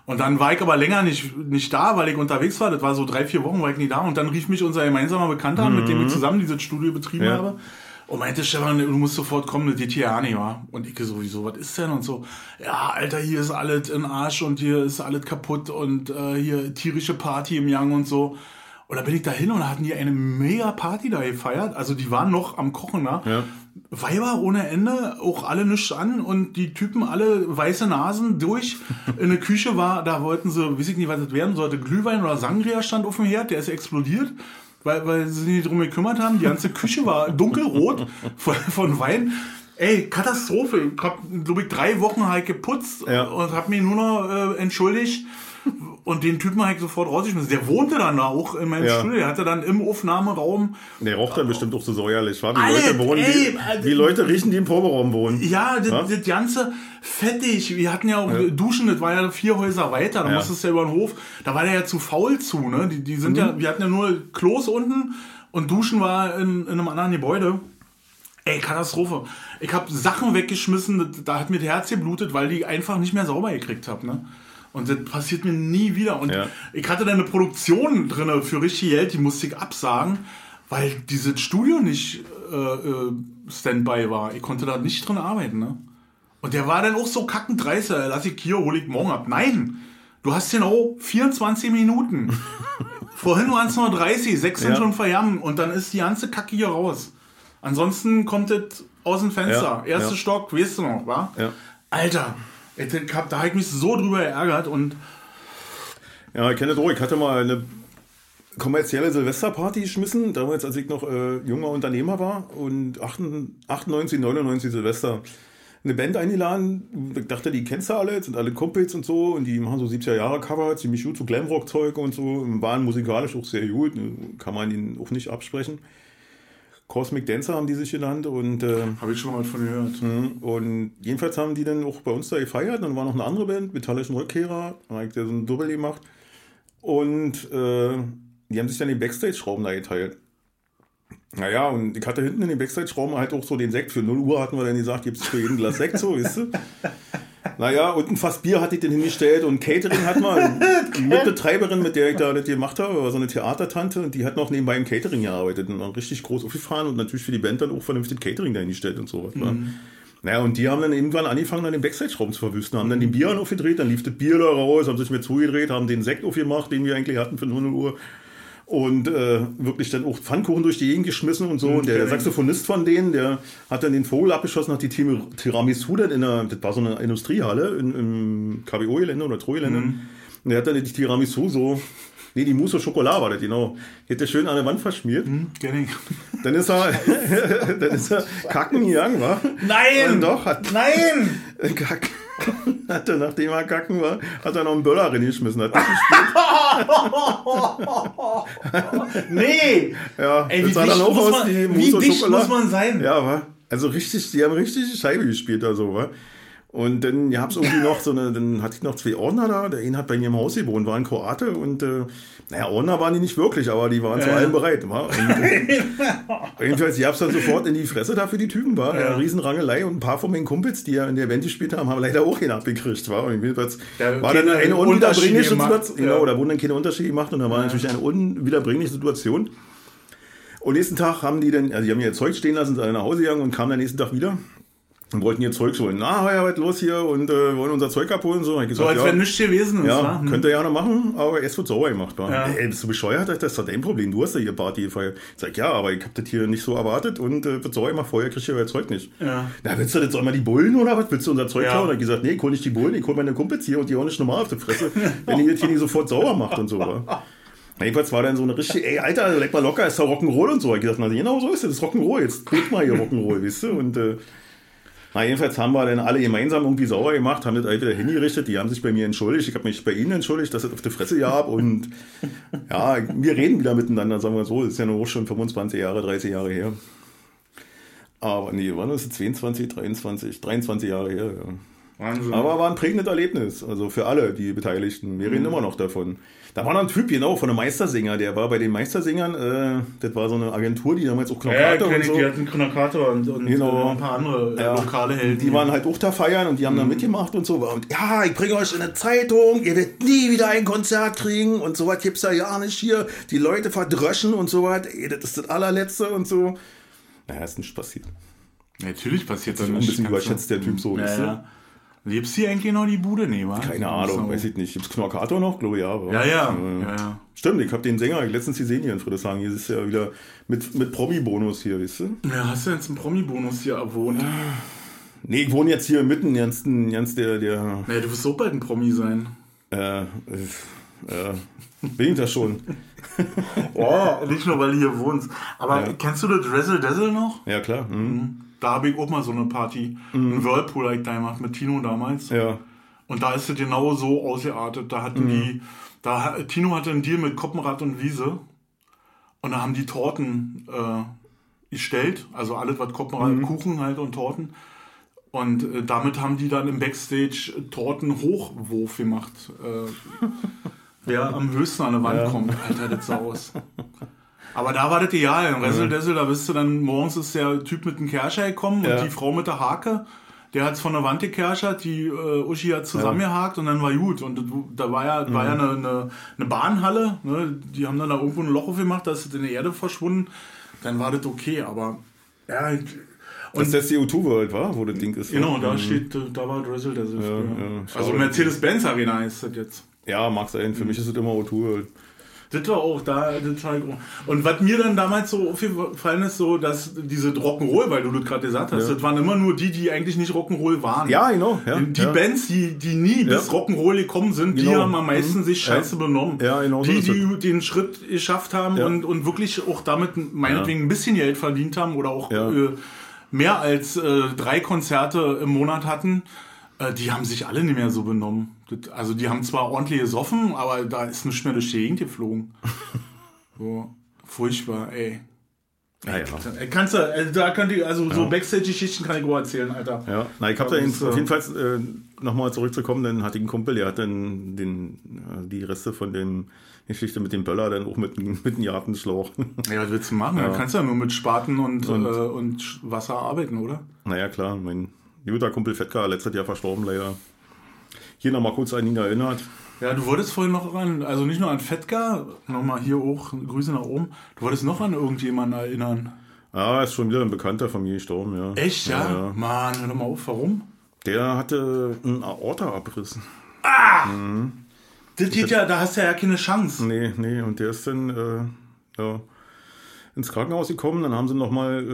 Und dann war ich aber länger nicht, nicht da, weil ich unterwegs war. Das war so drei, vier Wochen war ich nie da. Und dann rief mich unser gemeinsamer Bekannter an, mit dem ich zusammen dieses Studio betrieben Mhm. Ja. habe. Und meinte, Stefan, du musst sofort kommen, das geht hier ja? Und ich so, wieso, was ist denn? Und so, ja, Alter, hier ist alles in Arsch und hier ist alles kaputt und äh, hier tierische Party im Young und so. Und da bin ich da hin und da hatten die eine mega Party da gefeiert. Also die waren noch am Kochen, ne? Ja. Weiber ohne Ende, auch alle nichts an und die Typen alle weiße Nasen durch. In der Küche war, da wollten sie, weiß ich nicht, was das werden sollte, Glühwein oder Sangria stand auf dem Herd, der ist explodiert, weil, weil sie sich nicht drum gekümmert haben. Die ganze Küche war dunkelrot von, von Wein. Ey, Katastrophe. Ich hab, glaube ich, drei Wochen halt geputzt Ja. und hab mich nur noch äh, entschuldigt. Und den Typen habe ich sofort rausgeschmissen. Der wohnte dann da auch in meinem Ja. Studio. Der hatte dann im Aufnahmeraum Der roch dann bestimmt auch so säuerlich, war? Wie Alles, Leute wohnen, ey, wie, also- wie Leute riechen, die im Proberaum wohnen. Ja, das, Ja? das ganze fettig. Wir hatten ja auch Duschen, das war ja vier Häuser weiter, da Ja. musstest du ja über den Hof. Da war der ja zu faul zu, ne? Die, die sind Mhm. ja, wir hatten ja nur Klos unten und Duschen war in, in einem anderen Gebäude. Ey, Katastrophe. Ich habe Sachen weggeschmissen, da hat mir das Herz geblutet, weil die einfach nicht mehr sauber gekriegt habe, ne? Und das passiert mir nie wieder. Und Ja. ich hatte da eine Produktion drin für richtig Geld, die musste ich absagen, weil dieses Studio nicht äh, äh, Standby war. Ich konnte da nicht drin arbeiten, ne? Und der war dann auch so kackend dreist, äh, lass ich hier, hol ich morgen ab. Nein! Du hast genau 24 Minuten. (laughs) Vorhin waren es nur 30, 6 sind Ja. schon verjammt und dann ist die ganze Kacke hier raus. Ansonsten kommt es aus dem Fenster. Ja, Erster ja. Stock, weißt du noch, wa? Ja. Alter, da habe ich mich so drüber geärgert und Ja, ich kenne das auch. Ich hatte mal eine kommerzielle Silvesterparty geschmissen, damals als ich noch äh, junger Unternehmer war und 98, 99 Silvester eine Band eingeladen. Ich dachte, die kennst du alle, sind alle Kumpels und so und die machen so 70er Jahre Cover, ziemlich gut, so Glamrock-Zeug und so, waren musikalisch auch sehr gut, ne, kann man ihnen auch nicht absprechen. Cosmic Dancer haben die sich genannt und äh, habe ich schon mal von gehört. und jedenfalls haben die dann auch bei uns da gefeiert. Dann war noch eine andere Band, Metallischen Rückkehrer. Da habe ich da so ein Double gemacht. Und äh, die haben sich dann den Backstage-Schrauben da geteilt. Naja, und ich hatte hinten in den Backstage-Schrauben halt auch so den Sekt. Für 0 Uhr hatten wir dann gesagt, gibt's für jeden Glas Sekt, so, weißt du? (laughs) Naja, und ein Fass Bier hatte ich dann hingestellt und Catering hat mal (laughs) die Mitbetreiberin, mit der ich da das gemacht habe, war so eine Theatertante und die hat noch nebenbei im Catering gearbeitet und auch richtig groß aufgefahren und natürlich für die Band dann auch vernünftig Catering dahingestellt und sowas. Mhm. Naja, und die haben dann irgendwann angefangen, dann den Backstage-Raum zu verwüsten, haben dann den Bier aufgedreht, dann lief das Bier da raus, haben sich mir zugedreht, haben den Sekt aufgemacht, den wir eigentlich hatten für 0 Uhr und äh, wirklich dann auch Pfannkuchen durch die Gegend geschmissen und so. Und der. Saxophonist von denen, der hat dann den Vogel abgeschossen, hat die Tiramisu dann in der, das war so eine Industriehalle in, im KBO-Gelände oder Tro-Gelände. Und der hat dann die Tiramisu so, nee, die Mousse au Chocolat war das, genau. Der schön an der Wand verschmiert. Kenn ich. Dann ist er, (laughs) dann ist er kacken gegangen, war. Nein! Und doch, hat, Nein! (laughs) kacken, (laughs) hat er, nachdem er kacken war, hat er noch einen Böller reingeschmissen. Hat nicht (laughs) Nee! Ja, Ey, das wie dicht auch muss aus man- wie Mousse dicht muss man sein? Ja, war. Also richtig, die haben richtig Scheibe gespielt da so, wa? Und dann gab es irgendwie noch so eine, dann hatte ich noch zwei Ordner da. Der eine hat bei mir im Haus gewohnt, war ein Kroate und äh, naja, Ordner waren die nicht wirklich, aber die waren zu Ja. allem bereit. Wa? Und, äh, (laughs) jedenfalls, ich hab's dann sofort in die Fresse da für die Typen, war. Ja. Ja. Riesenrangelei und ein paar von meinen Kumpels, die ja in der Band gespielt haben, haben leider auch keinen abgekriegt, war. Und jedenfalls Da war dann eine unwiederbringliche. Situation. Genau, Ja. da wurden dann keine Unterschiede gemacht und da war natürlich eine unwiederbringliche Situation. Und nächsten Tag haben die dann, also die haben ihr Zeug stehen lassen, sind alle nach Hause gegangen und kamen dann nächsten Tag wieder und wollten ihr Zeug holen. Na, ja, was los hier und äh, wollen unser Zeug abholen. So, ich So gesagt, als wenn ja, nichts gewesen ja, wa? Hm. könnt ihr ja noch machen, aber es wird sauer gemacht. Wa? Ja. Ey, bist du bescheuert? Das ist doch dein Problem. Du hast ja hier Party gefeiert. Ich sag, ja, aber ich hab das hier nicht so erwartet und äh, wird sauer gemacht. Vorher kriegst du ja euer Zeug nicht. Ja. Na, willst du das einmal die Bullen oder was? Willst du unser Zeug Ja. klauen? Hab ich gesagt, nee, ich hol nicht die Bullen, ich hol meine Kumpels hier und die auch nicht normal auf die Fresse, (laughs) wenn ihr das hier nicht sofort sauer macht und so. Wa? Jedenfalls war dann so eine richtige, ey, Alter, leck mal locker, ist doch Rock'n'Roll und so. Ich gesagt, na, genau so ist es, das ist Rock'n'Roll, jetzt tut mal hier Rock'n'Roll, weißt du? Und, äh, na, jedenfalls haben wir dann alle gemeinsam irgendwie sauer gemacht, haben das alle wieder hingerichtet, die haben sich bei mir entschuldigt, ich habe mich bei ihnen entschuldigt, dass es auf die Fresse gab und ja, wir reden wieder miteinander, sagen wir so, das ist ja nur auch schon 25 Jahre, 30 Jahre her. Aber nee, wann ist es? 22, 23, 23 Jahre her, ja. Wahnsinn. Aber war ein prägendes Erlebnis, also für alle die Beteiligten. Wir Mhm. reden immer noch davon. Da war noch ein Typ, genau, von einem Meistersinger, der war bei den Meistersingern, äh, das war so eine Agentur, die damals auch ja, Knockator kenn und ich, so. die hatten Knockator und, und Genau. äh, ein paar andere äh, Ja. lokale Helden. Die waren halt auch da feiern und die Mhm. haben da mitgemacht und so. Und ja, ich bringe euch in eine Zeitung, ihr werdet nie wieder ein Konzert kriegen und so was gibt's ja ja nicht hier. Die Leute verdröschen und so was. Ey, das ist das allerletzte und so. Naja, ist nichts passiert. Natürlich passiert das Ein nicht. bisschen überschätzt der Typ so. Ja, weißt du? Ja. Gibt's hier eigentlich noch die Bude? Nee, wa? Keine Ahnung, weiß ich nicht. Gibt's Knockator noch? Glaube ja. Ja, ja. Äh, ja, ja. Stimmt, ich habe den Sänger letztens gesehen hier in Friedrichshagen. Hier ist ja wieder mit, mit Promi-Bonus hier, weißt du? Ja, hast du jetzt einen Promi-Bonus hier erwohnt? Nee, ich wohne jetzt hier mitten, ganz, ganz der, der, Naja, du wirst so bald ein Promi sein. äh, äh, äh, bin ich das schon. (laughs) Oh, nicht nur, weil du hier wohnst. Aber Ja. kennst du das Drizzle Dazzle noch? Ja, klar. Hm. Da habe ich auch mal so eine Party, einen Whirlpool hab ich da gemacht mit Tino damals. Ja. Und da ist es genau so ausgeartet. Da hatten die, da Tino hatte einen Deal mit Koppenrad und Wiese. Und da haben die Torten äh, gestellt, also alles was Koppenrad, Kuchen halt und Torten. Und äh, damit haben die dann im Backstage Tortenhochwurf gemacht. Äh, (laughs) wer am höchsten an der Wand Ja. kommt, Alter, das sah aus. (laughs) Aber da war das ideal. Im Ressel Dessel, da bist du dann, morgens ist der Typ mit dem Kerscher gekommen Ja. und die Frau mit der Hake. Der hat es von der Wand gekerschert, die äh, Uschi hat zusammengehakt und dann war gut. Und das- da war ja, war ja eine, eine, eine Bahnhalle, ne? die haben dann da irgendwo ein Loch aufgemacht, da ist es in der Erde verschwunden. Dann war das okay, aber ja, Das und ist der CO2 World, war, wo das Ding ist. genau, da Mhm. steht, da war Drizzle der ja, Also schade. Mercedes-Benz Arena ist das jetzt. Ja, mag sein. Für mich ist es immer O2 World. Das war auch da, das war. Und was mir dann damals so aufgefallen ist, so, dass diese Rock'n'Roll, weil du das gerade gesagt hast, Ja. das waren immer nur die, die eigentlich nicht Rock'n'Roll waren. Ja, genau. Ja, Die ja. Bands, die, die nie bis Rock'n'Roll gekommen sind, die Genau. haben am meisten Mhm. sich scheiße benommen. Ja, genau Die, die den Schritt geschafft haben und, und wirklich auch damit meinetwegen ein bisschen Geld verdient haben oder auch äh, mehr als äh, drei Konzerte im Monat hatten, äh, die haben sich alle nicht mehr so benommen. Das, also die haben zwar ordentlich gesoffen, aber da ist nicht mehr durch die Gegend geflogen. (laughs) so, furchtbar, ey. Ja, ja. Da Kannst du, also da könnt ihr, also so Backstage-Geschichten kann ich auch erzählen, Alter. Ja, na, ich habe Ja, da ist, auf äh, jeden Fall äh, nochmal zurückzukommen, dann hatte ich einen Kumpel, der hat dann den, äh, die Reste von dem Geschichte mit dem Böller dann auch mit, mit einem Gartenschlauch. (laughs) Ja, was willst du machen? Da kannst du ja nur mit Spaten und, Und- äh, und Wasser arbeiten, oder? naja, klar, mein guter Kumpel Fetka, letztes Jahr verstorben leider. Hier nochmal kurz an ihn erinnert. Ja, du wolltest vorhin noch an, also nicht nur an Fetka, nochmal hier hoch, Grüße nach oben, du wolltest noch an irgendjemanden erinnern. Ah, ist schon wieder ein Bekannter von mir gestorben, ja. Echt, ja? Ja, ja. Mann, hör doch mal auf, warum? Der hatte einen Aortaabriss. Das geht ja, da hast du ja keine Chance. Nee, nee, und der ist dann äh, ja, ins Krankenhaus gekommen, dann haben sie nochmal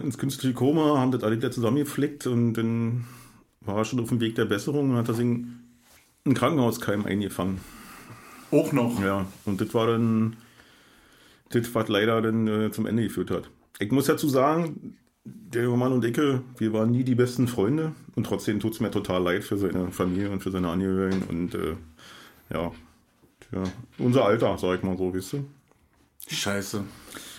äh, ins künstliche Koma, haben das alle wieder zusammengeflickt und dann war er schon auf dem Weg der Besserung und hat er sich einen Krankenhauskeim eingefangen. Auch noch. Ja, und das war dann das, was leider dann äh, zum Ende geführt hat. Ich muss dazu sagen, der junge Mann und ich, wir waren nie die besten Freunde und trotzdem tut es mir total leid für seine Familie und für seine Angehörigen und äh, ja, tja, unser Alter, sag ich mal so, weißt du. Scheiße.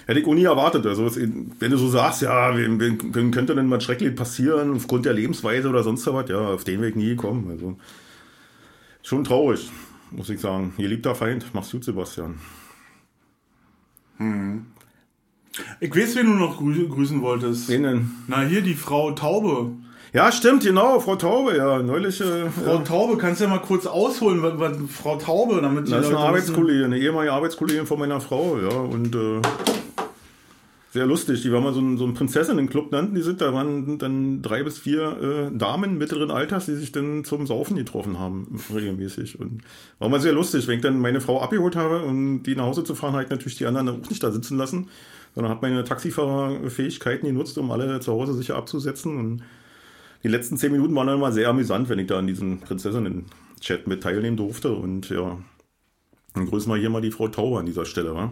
Hätte ich auch nie erwartet. Also, wenn du so sagst, ja, wem, wem, könnte denn was schrecklich passieren aufgrund der Lebensweise oder sonst was, ja, auf den Weg nie gekommen. Also, schon traurig, muss ich sagen. Geliebter Feind, mach's gut, Sebastian. Ich weiß, wen du noch grü grüßen wolltest. Wen denn? Na, hier die Frau Taube. Ja, stimmt, genau, Frau Taube, ja, neulich. Äh, Frau Taube, kannst du ja mal kurz ausholen, was, was Frau Taube, damit die Das ist eine Arbeitskollegin, eine ehemalige Arbeitskollegin von meiner Frau, ja, und äh, sehr lustig. Die war mal so ein, so ein Prinzessinnenclub, nannten die sind. Da waren dann drei bis vier äh, Damen mittleren Alters, die sich dann zum Saufen getroffen haben, (laughs) regelmäßig. Und war mal sehr lustig. Wenn ich dann meine Frau abgeholt habe, um die nach Hause zu fahren, habe ich natürlich die anderen auch nicht da sitzen lassen, sondern habe meine Taxifahrerfähigkeiten genutzt, um alle zu Hause sicher abzusetzen. Und die letzten zehn Minuten waren dann mal sehr amüsant, wenn ich da an diesem Prinzessinnen-Chat mit teilnehmen durfte. Und ja, dann grüßen wir hier mal die Frau Tauber an dieser Stelle, wa?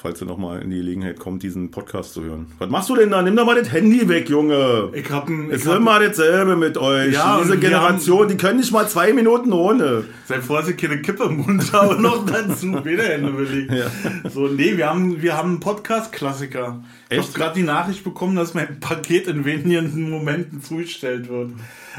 Falls ihr nochmal in die Gelegenheit kommt, diesen Podcast zu hören. Was machst du denn da? Nimm doch mal das Handy weg, Junge. Ich hab ein, Es ist immer dasselbe mit euch. Ja, Diese Generation, die können nicht mal zwei Minuten ohne. Sei vorsichtig, keine Kippe im Mund (laughs) habe noch dazu. Beide Hände belegt. So, nee, wir haben, wir haben einen Podcast-Klassiker. Ich habe gerade die Nachricht bekommen, dass mein Paket in wenigen Momenten zugestellt wird.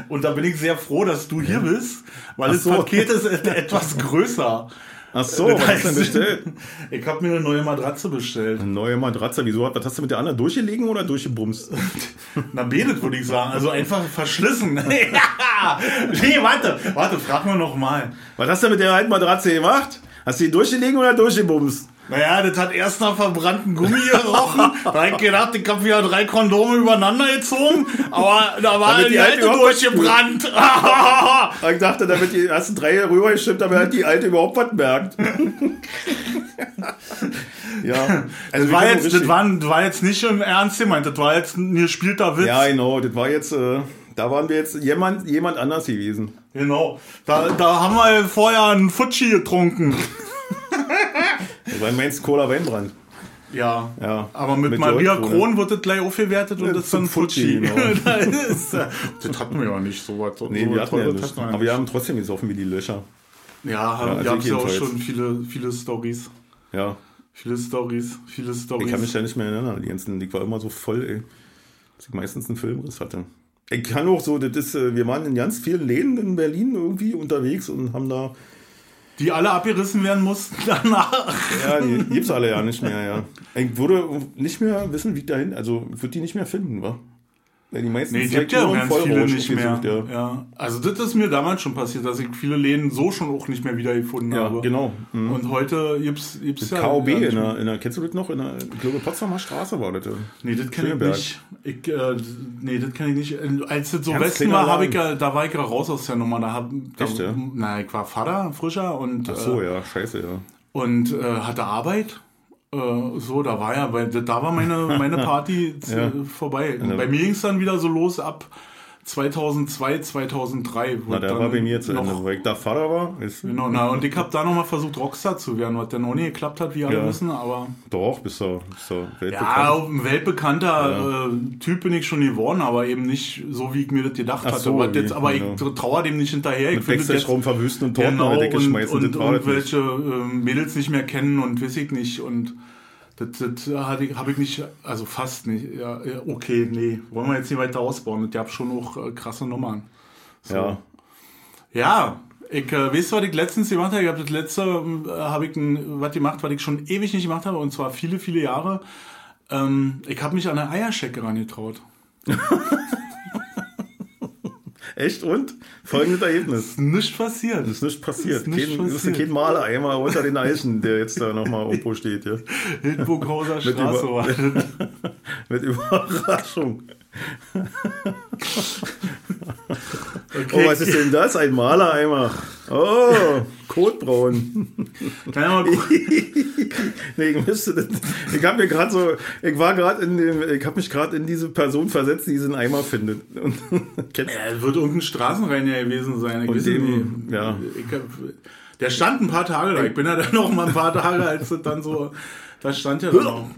Und da bin ich sehr froh, dass du hier bist, weil Ach das so. Paket (laughs) ist etwas größer. Ach so, Das was hast du denn (laughs) bestellt? Ich habe mir eine neue Matratze bestellt. Eine neue Matratze. Wieso? Was hast du mit der anderen durchgelegen oder durchgebumst? (laughs) Na, betet, würde ich sagen. Also einfach verschlissen. (laughs) ja. Nee, warte, warte, frag mal noch mal. Was hast du mit der alten Matratze gemacht? Hast du die durchgelegen oder durchgebumst? Naja, das hat erst nach verbrannten Gummi gerochen. (laughs) Da hab ich gedacht, ich hab wieder drei Kondome übereinander gezogen. Aber da war die, die alte alte durchgebrannt. (laughs) Ich dachte, damit die, du drei rübergestimmt, damit halt die alte überhaupt was merkt. (laughs) ja. Also das, war jetzt, das, war, das war jetzt nicht im Ernst gemeint. Das war jetzt ein gespielter Witz. Ja, genau. Das war jetzt, äh, da waren wir jetzt jemand, jemand anders gewesen. Genau. Da, da haben wir vorher einen Futschi getrunken. Das war meinst Cola Weinbrand. Ja. Ja. Aber mit, Mit Maria. Kron wird das gleich aufgewertet und Ja, das (laughs) ist dann Futschi. Futschi, genau. das, äh, das hatten wir ja nicht so was. Nee, so wir hatten ja nicht. hatten wir Aber wir haben trotzdem gesoffen wie die Löcher. Ja, also gab es ich ja auch schon viele, viele Stories. Ja. Viele Stories, viele Stories. Ich kann mich ja nicht mehr erinnern. Die ganzen, ich war immer so voll, ey. Dass ich meistens einen Filmriss hatte. Ich kann auch so, das ist, äh, wir waren in ganz vielen Läden in Berlin irgendwie unterwegs und haben da, die alle abgerissen werden mussten (laughs) danach. ja, die gibt's alle ja nicht mehr, ja. Ich würde nicht mehr wissen, wie dahin, also würde die nicht mehr finden, wa? Weil die meisten Nee, gibt ja ganz viele nicht mehr. gesucht, Ja. ja. Also das ist mir damals schon passiert, dass ich viele Läden so schon auch nicht mehr wiedergefunden Ja, habe. genau. Mhm. Und heute gibt's, gibt's ja... KOB ja, nicht in der, in der, kennst du das noch? In der, ich glaube, Potsdamer Straße war das. ja. Nee, das kenne ich nicht. Ich, äh, nee, das kenne ich nicht. Als das so Ganz Westen war, hab ich, ja- da war ich ja raus aus der Nummer. Da hab, da, Echt, ja? Na, ich war Vater, frischer und, Ach so, äh, ja, scheiße, ja. und äh, hatte Arbeit. Äh, so, da war ja, weil da war meine, meine Party (laughs) Ja. äh, vorbei. Und bei mir ging es dann wieder so los ab 2002, 2003. wo Na, der dann war bei mir zu Ende, noch, weil ich da Vater war. Ist, Genau, na, und ich habe da nochmal versucht, Rockstar zu werden, was dann auch nicht geklappt hat, wie alle Ja. wissen, aber Doch, bist du, bist du weltbekannt. ja, ein weltbekannter äh, Typ bin ich schon geworden, aber eben nicht so, wie ich mir das gedacht Ach hatte. so, wie, jetzt, aber ich trauere dem nicht hinterher. Ich Mit das jetzt- Backstage-Raum verwüsten und Torten genau, an der Decke und, schmeißen, und, und nicht. welche ähm, Mädels nicht mehr kennen und weiß ich nicht und das, das habe ich, nicht, also fast nicht. Ja, okay, nee, wollen wir jetzt nicht weiter ausbauen. Ihr habt schon auch äh, krasse Nummern. So. Ja, Ja, ich äh, weißt du, was ich letztens gemacht habe? Ich habe das letzte, äh, habe ich ein, was gemacht, was ich schon ewig nicht gemacht habe, und zwar viele, viele Jahre. Ähm, ich habe mich an eine Eierschecke rangetraut. (laughs) echt und? Folgendes Ergebnis. Nichts passiert. Ist nicht passiert. Ist nicht kein, das ist passiert. kein Maler-Eimer unter den Eichen, der jetzt da nochmal irgendwo steht. Ja. Hildburghauser Mit Straße über- war das. (laughs) Mit Überraschung. Okay. Oh, was ist denn das? Ein Maler-Eimer. Oh, Kotbraun. Kann ja mal gucken. (laughs) Nee, ich müsste das, ich habe mir gerade so, ich war gerade in dem, ich habe mich gerade in diese Person versetzt, die diesen Eimer findet. Und, (laughs) kennst es wird irgendein Straßenreiniger gewesen sein. Ich Und dem- nicht. ja. Hab, der stand ein paar Tage da. Ich bin ja dann noch mal ein paar Tage, als dann so, da stand ja dann noch.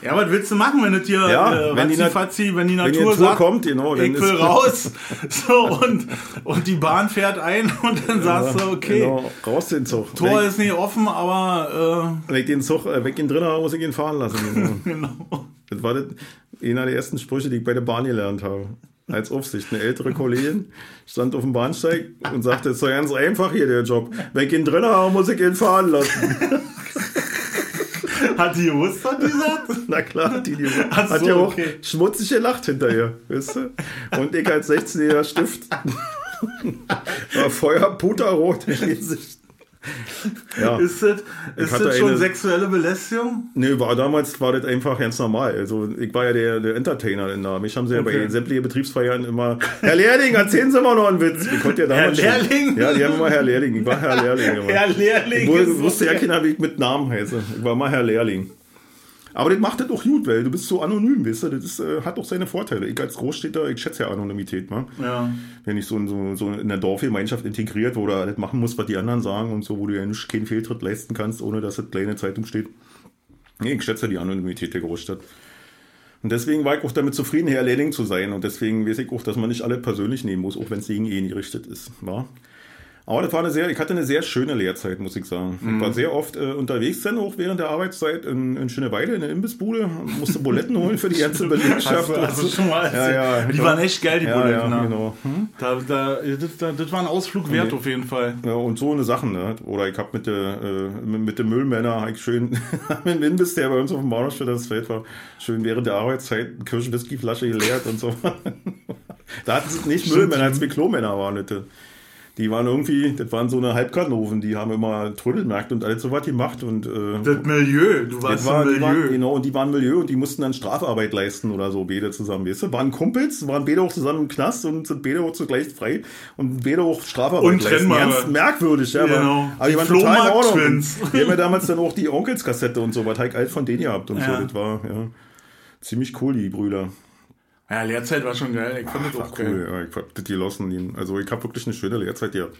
Ja, was willst du machen, wenn es dir Ja, äh, wenn die Fatzi, wenn die wenn die Natur Natur sagt, kommt, genau, ich will raus, (laughs) so und und die Bahn fährt ein (laughs) und dann sagst du, okay, Genau, raus den Zug. Tor wenn, ist nicht offen, aber ich, wenn ich den Zug äh, weg ihn drin habe, muss ich ihn fahren lassen. (laughs) Genau. äh, genau. Das war das, einer der ersten Sprüche, die ich bei der Bahn gelernt habe. Als Aufsicht. Eine ältere Kollegin stand auf dem Bahnsteig und sagte, es ist doch ganz einfach hier der Job. Wenn ich ihn drin habe, muss ich ihn fahren lassen. Hat die gewusst, was die sagt? (laughs) Na klar, hat die, die Ach hat so, ja auch okay. schmutzig gelacht hinterher, weißt du? Und ich als 16-jähriger Stift (laughs) war Feuer puterrot im Gesicht. Ja, (laughs) Ist das, ist das schon eine- sexuelle Belästigung? nee, war damals war das einfach ganz normal. Also ich war ja der, der Entertainer denn da. Mich haben sie ja Okay. bei sämtlichen Betriebsfeiern immer, Herr Lehrling, erzählen Sie mal noch einen Witz. Ich konnte ja damals Herr schon- Lehrling? Ja, die haben immer Herr Lehrling. Ich war Herr (laughs) Lehrling. Immer. Herr Lehrling. Ich ist wusste, ja keiner, wie ich mit Namen heiße. Ich war mal Herr Lehrling. Aber das macht das auch gut, weil du bist so anonym, weißt du, das ist, äh, hat auch seine Vorteile. Ich als Großstädter, ich schätze ja Anonymität, ne? Ja. Wenn ich so, in- so, so in der Dorfgemeinschaft integriert, wo du alles machen musst, was die anderen sagen und so, wo du ja nicht keinen Fehltritt leisten kannst, ohne dass das kleine Zeitung steht. Nee, ich schätze die Anonymität der Großstadt. Und deswegen war ich auch damit zufrieden, Herr Lehrling zu sein. Und deswegen weiß ich auch, dass man nicht alle persönlich nehmen muss, auch wenn es gegen ihn gerichtet ist. War? Aber das war eine sehr, ich hatte eine sehr schöne Lehrzeit, muss ich sagen. Ich war sehr oft äh, unterwegs dann auch während der Arbeitszeit in, in Schöneweide, in der Imbissbude, musste Buletten (laughs) holen für die ganze Belegschaft. Hast du schon mal Ja, ja, Die klar. waren echt geil, die ja, Buletten. ja, ne? genau. Hm? Da, da, das, da, das war ein Ausflug wert Nee. auf jeden Fall. Ja, und so eine Sachen, ne? Oder ich hab mit der, äh, mit, dem Müllmänner ich schön (laughs) mit dem Imbiss, der bei uns auf dem Bahnhofsfeld das Feld war, schön während der Arbeitszeit eine Kirschwhiskyflasche geleert und so. (laughs) da hatten sie nicht Müllmänner, als wir Klomänner waren, bitte. Die waren irgendwie, das waren so eine Halbkanoven, die haben immer Trödelmärkte und alles so was gemacht und äh, Das Milieu, du warst war, die waren, Milieu. genau, und die waren Milieu und die mussten dann Strafarbeit leisten oder so, beide zusammen, weißt du? Waren Kumpels, waren beide auch zusammen im Knast und sind beide auch zugleich frei und beide auch Strafarbeit Untrennbare. Ganz merkwürdig, ja. Genau. Aber, aber die, Die waren total in Ordnung. Die haben ja damals dann auch die Onkelskassette und so, was halt alt von denen gehabt und Ja. so. Das war, ja, ziemlich cool, die Brüder. Ja, Lehrzeit war schon geil. Ich fand das auch geil. Cool, ja, ich hab das gelassen. die- Also ich habe wirklich eine schöne Lehrzeit gehabt.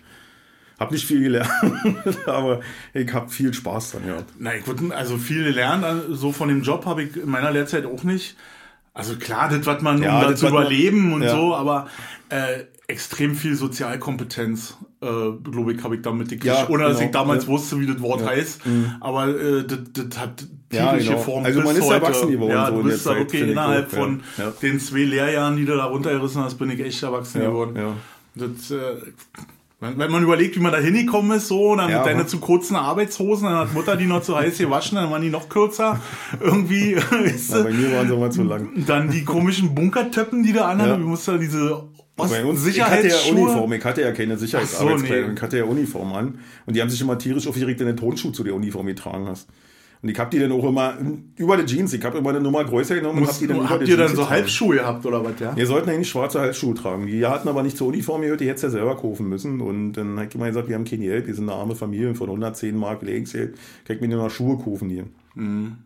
Hab nicht viel gelernt, (laughs) aber ich hab viel Spaß dran gehabt. Na, ich würde, also viel gelernt, also so von dem Job habe ich in meiner Lehrzeit auch nicht. Also klar, das, was man, Ja, um da das, zu was man- überleben und ja. so, aber äh, extrem viel Sozialkompetenz, äh, glaube ich, habe ich damit gekriegt. Ja, Ohne dass genau. ich damals Ja. Mhm. wusste, wie das Wort heißt. Aber äh, das, das hat Ja, genau. geformt. Also man ist erwachsen geworden Ja, so du bist da Zeit, wirklich ich innerhalb ja. von Ja. den zwei Lehrjahren, die du da runtergerissen hast, bin ich echt erwachsen Ja, geworden. ja. Das, äh, wenn man überlegt, wie man da hingekommen ist, so, dann Ja, mit deine zu kurzen Arbeitshosen, dann hat Mutter die noch zu heiß gewaschen, dann waren die noch kürzer. Irgendwie, (laughs) weißt Na, bei du? mir waren sie immer zu lang. Dann die komischen Bunkertöppen, die da anhaben. Ja. Du musst da diese Bei uns, ich hatte ja. Uniform, ich hatte ja keine Sicherheitsarbeitskleidung, so, nee. ich hatte ja Uniform an. Und die haben sich immer tierisch aufgeregt, wenn du Tonschuh zu der Uniform getragen hast. Und ich hab die dann auch immer über die Jeans, ich hab immer eine Nummer größer genommen und hab die dann über habt die ihr dann so getragen. Halbschuhe gehabt oder was, ja? Wir sollten eigentlich schwarze Halsschuhe tragen. Die hatten aber nicht zur Uniform gehört, die hättest ja selber kaufen müssen. Und dann hat immer gesagt, wir haben kein Geld, wir sind eine arme Familie von 110 Mark kann ich mir nur noch Schuhe kaufen hier. Mhm.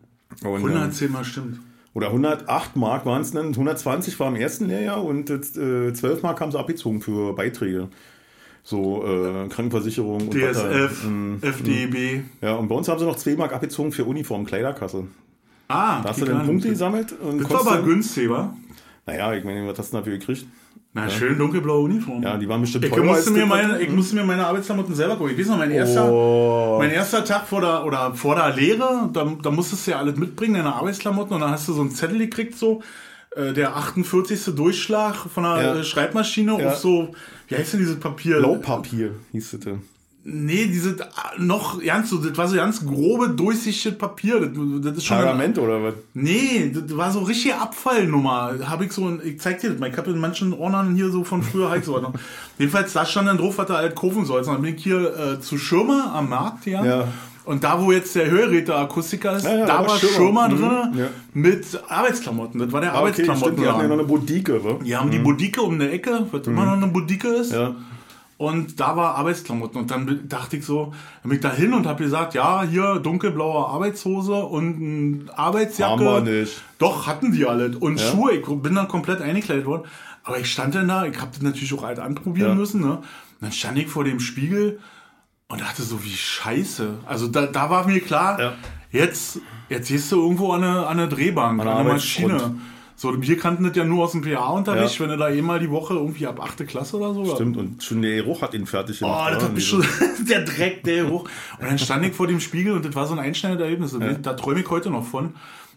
Und, ähm, 110 Mal stimmt. oder 108 Mark waren es dann, 120 war im ersten Lehrjahr und äh, 12 Mark haben sie abgezogen für Beiträge. So äh, Krankenversicherung und was da- DSF, Mm, FDB. Ja, und bei uns haben sie noch 2 Mark abgezogen für Uniform, Kleiderkasse. Ah, Da hast du dann Punkte gesammelt und Das war aber günstig, wa? Naja, ich meine, was hast du dafür gekriegt? Na, schön dunkelblaue Uniform. Ja, die waren bestimmt Ich teurer musste, mir meine, ich musste mir meine Arbeitsklamotten selber gucken. Ich weiß noch, mein erster, Oh. mein erster Tag vor der, oder vor der Lehre, da, da musstest du ja alles mitbringen, deine Arbeitsklamotten, und dann hast du so einen Zettel gekriegt, so, äh, der 48. Durchschlag von der Ja. äh, Schreibmaschine Ja. auf so, wie heißt denn dieses Papier? Blaupapier hieß es. denn. Nee, diese, äh, noch, ganz so, das war so ganz grobe, durchsichtiges Papier, das, das ist schon... Pergament oder was? Nee, das war so richtige Abfallnummer. Habe ich so, ein- ich zeig dir das mal, ich habe in manchen Ordnern hier so von früher halt (laughs) so. Jedenfalls, da stand dann drauf, was du halt kaufen sollst. Und dann bin ich hier äh, zu Schirmer am Markt, ja. Ja. Und da, wo jetzt der Hörgeräte-Akustiker ist, Ja, ja, da war war Schirmer. Mhm, drin ja. mit Arbeitsklamotten. Das war der Ah, okay, Arbeitsklamotten. die hatten ja noch eine Bodike, wa? die haben die Bodike um eine Ecke, was immer noch eine Bodike ist. Und da war Arbeitsklamotten. Und dann dachte ich so, dann bin ich da hin und habe gesagt, ja, hier dunkelblaue Arbeitshose und Arbeitsjacke. Haben wir nicht. Doch, hatten die alle. Und Schuhe, ich bin dann komplett eingekleidet worden. Aber ich stand dann da, ich habe das natürlich auch alt anprobieren müssen. Ne? Und dann stand ich vor dem Spiegel und dachte so, wie scheiße. Also da, da war mir klar, Ja. jetzt, jetzt gehst du irgendwo an eine, an eine Drehbank, an der eine Maschine. So, wir kannten das ja nur aus dem PA-Unterricht, Ja. wenn du da einmal die Woche irgendwie ab 8. Klasse oder so. Stimmt, und schon der Geruch hat ihn fertig Oh, gemacht. das ja, hat mich schon, (laughs) der Dreck, der hoch. Und dann stand ich vor dem Spiegel und das war so ein einschneidendes Erlebnis. Da träume ich heute noch von.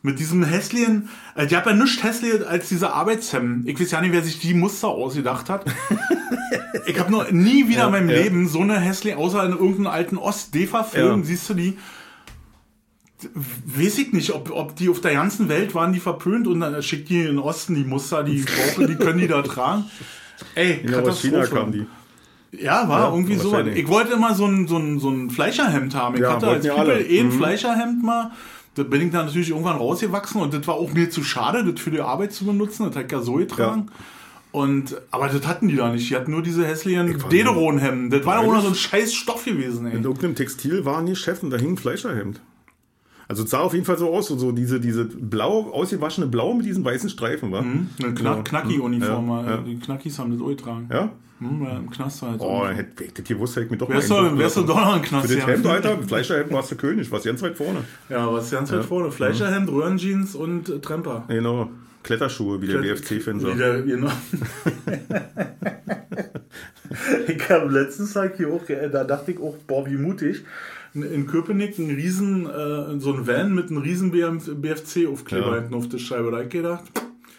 Mit diesem hässlichen, äh, die hat ja nichts hässlicher als diese Arbeitshemden. Ich weiß ja nicht, wer sich die Muster ausgedacht hat. (laughs) ich habe noch nie wieder in meinem ja. Leben so eine hässliche, außer in irgendeinem alten Ost-DEFA-Film, Ja. siehst du die. Weiß ich nicht, ob, ob die auf der ganzen Welt waren die verpönt und dann schickt die in den Osten die Muster, die (laughs) brauchen, die können die da tragen. Ey, Ja, aus China Katastrophe. kamen die. Ja, war Ja, irgendwie so. Ich wollte immer so ein, so ein, so ein Fleischerhemd haben. Ich Ja, hatte als ja People alle. eh ein Mhm. Fleischerhemd mal. Da bin ich dann natürlich irgendwann rausgewachsen und das war auch mir zu schade, das für die Arbeit zu benutzen. Das hat ich ja so getragen. Und, aber das hatten die da nicht. Die hatten nur diese hässlichen Dederon-Hemden. Das war ja noch Ehrlich? so ein scheiß Stoff gewesen, ey. In irgendeinem Textilwarengeschäft und da hing ein Fleischerhemd. Also es sah auf jeden Fall so aus, so, so diese, diese blau, ausgewaschene Blau mit diesen weißen Streifen, war. Hm? Eine Knack, Knacki-Uniform. Ja, ja. Die Knackis haben das auch getragen. Ja? Hm, ja, Im Knast halt. Oh, hätte ich das gewusst, hätte ich mir doch Wärst mal du, wärst du doch noch im Knast Für das gegangen. Hemd, Alter, Fleischerhemd warst du König, warst ganz weit vorne. Ja, was ganz weit vorne. Fleischerhemd, Röhrenjeans und äh, Tremper. Genau. Kletterschuhe, wie der BFC-Fan sagt. Genau. (laughs) ich habe letztens Tag hier auch, äh, da dachte ich auch, boah, wie mutig. In- Köpenick ein riesen, äh, so ein Van mit einem riesen BFC-Aufkleber Ja. hinten auf der Scheibe. Da hab ich gedacht,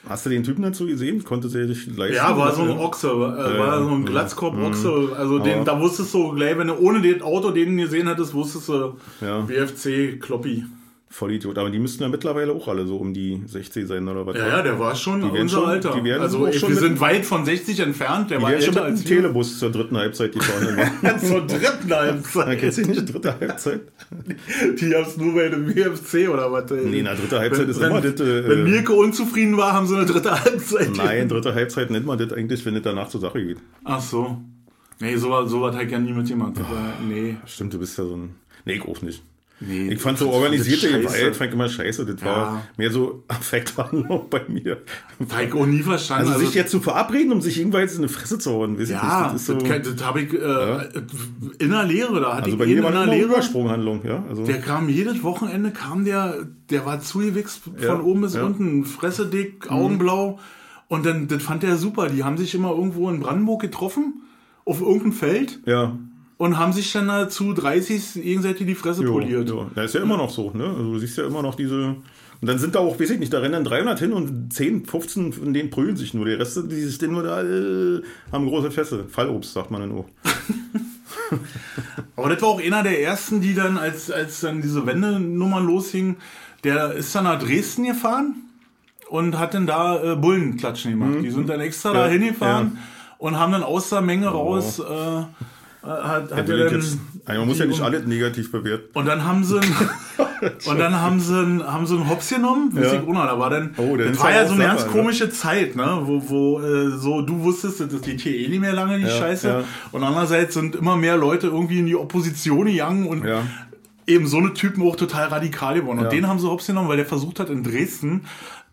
Hast du den Typen dazu gesehen? Konnte der dich leisten? ja, war so ein. Ochse, äh, war so ein Mhm. Glatzkopf-Ochse. Also den, da wusstest du gleich, wenn du ohne das Auto den gesehen hättest, wusstest du Ja. BFC-Kloppi. Vollidiot. Aber die müssten ja mittlerweile auch alle so um die 60 sein oder was? Ja, ja, der war schon werden unser schon- Alter. die werden also ey, schon wir mit- sind weit von 60 entfernt. Der Die war wären schon älter mit als wir. Telebus zur dritten Halbzeit gefahren. (laughs) Zur dritten Halbzeit. (laughs) kennst du nicht die dritte Halbzeit? Die haben es nur bei dem WFC oder was? ey. Nee, na, dritte Halbzeit wenn, ist wenn, immer das. Äh, wenn Mirko unzufrieden war, haben sie eine dritte Halbzeit. Nein, dritte Halbzeit nennt man das eigentlich, wenn es danach zur Sache geht. Ach so. Nee, so, so habe ich ja nie mitgemacht. Aber, nee. Stimmt, du bist ja so ein. Nee, ich auch nicht. Nee. Ich fand so organisierte. Gewalt, fand ich immer scheiße. Das war Ja. mehr so (laughs) Affekthandlung bei mir. Habe ich auch nie verstanden. Also, sich jetzt zu verabreden, um sich irgendwann in eine Fresse zu hauen, weiß ja, ich nicht. Das ist so, das habe ich äh, in der Lehre. Da hatte also ich bei einen mir war der Lehre. Übersprunghandlung, ja. Also, Der kam jedes Wochenende, kam der, der war zugewichst von Ja, oben bis ja. Mhm. unten, Fresse dick, Augenblau. Und dann, das fand er super. Die haben sich immer irgendwo in Brandenburg getroffen, auf irgendeinem Feld, ja. Und haben sich dann dazu 30 gegenseitig die Fresse Jo, poliert. jo. Ist ja immer noch so, ne? Also du siehst ja immer noch diese. Und dann sind da auch, weiß ich nicht, da rennen dann 300 hin und 10, 15 von denen prügeln sich nur. Die Reste, die stehen nur da, äh, haben große Fässe. Fallobst, sagt man dann auch. Aber das war auch einer der ersten, die dann, als, als dann diese Wendenummer losging, der ist dann nach Dresden gefahren und hat dann da äh, Bullenklatschen gemacht. Die sind dann extra Mhm. Ja, da hingefahren und haben dann aus der Menge raus, äh, äh, hat, hat dann, Jetzt, man muss ja nicht alles negativ bewerten. und dann haben sie (laughs) und dann haben sie einen, haben sie einen Hops genommen, Ja. ich noch, da war dann Oh, das war ja ja so eine ganz ne? komische Zeit, ne, wo wo äh, so du wusstest, das geht hier eh nicht mehr lange die Ja, Scheiße ja. und andererseits sind immer mehr Leute irgendwie in die Opposition gegangen und Ja. eben so eine Typen auch total radikal geworden. Und Ja. den haben sie hops genommen, weil der versucht hat in Dresden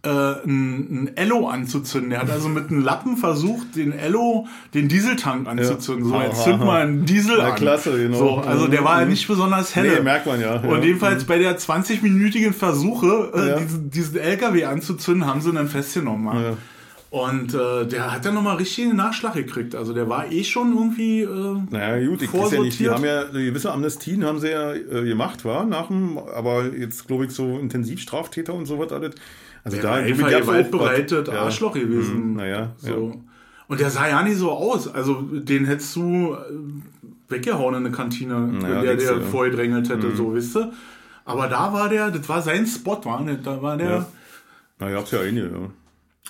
äh, ein, ein Ello anzuzünden. Der hat also mit einem Lappen versucht, den Ello, den Dieseltank anzuzünden. So, Aha, jetzt zünd mal einen Diesel Na, an. klasse, genau. So, also der war ja Mhm. nicht besonders helle. Nee, merkt man ja. Und ja. jedenfalls bei der 20-minütigen Versuche, äh, Ja. diesen, diesen LKW anzuzünden, haben sie ihn dann festgenommen. Ja. Ja. Und äh, der hat dann nochmal richtig einen Nachschlag gekriegt. Also der war eh schon irgendwie. Äh, Naja, gut, ich weiß ja nicht. Die haben ja gewisse Amnestien haben sie ja äh, gemacht, war nach dem, aber jetzt glaube ich so Intensivstraftäter und so was alles. Also Der war da einfach gewaltbereitet was. Arschloch gewesen. Hm, naja, So. Und der sah ja nicht so aus. Also den hättest du äh, weggehauen in eine Kantine, Naja, wenn der dir du, ja. vorgedrängelt hätte, so, wisst ihr? Aber da war der, das war sein Spot, war nicht? Da war der. Ja. Na, gab's ja einige, ja.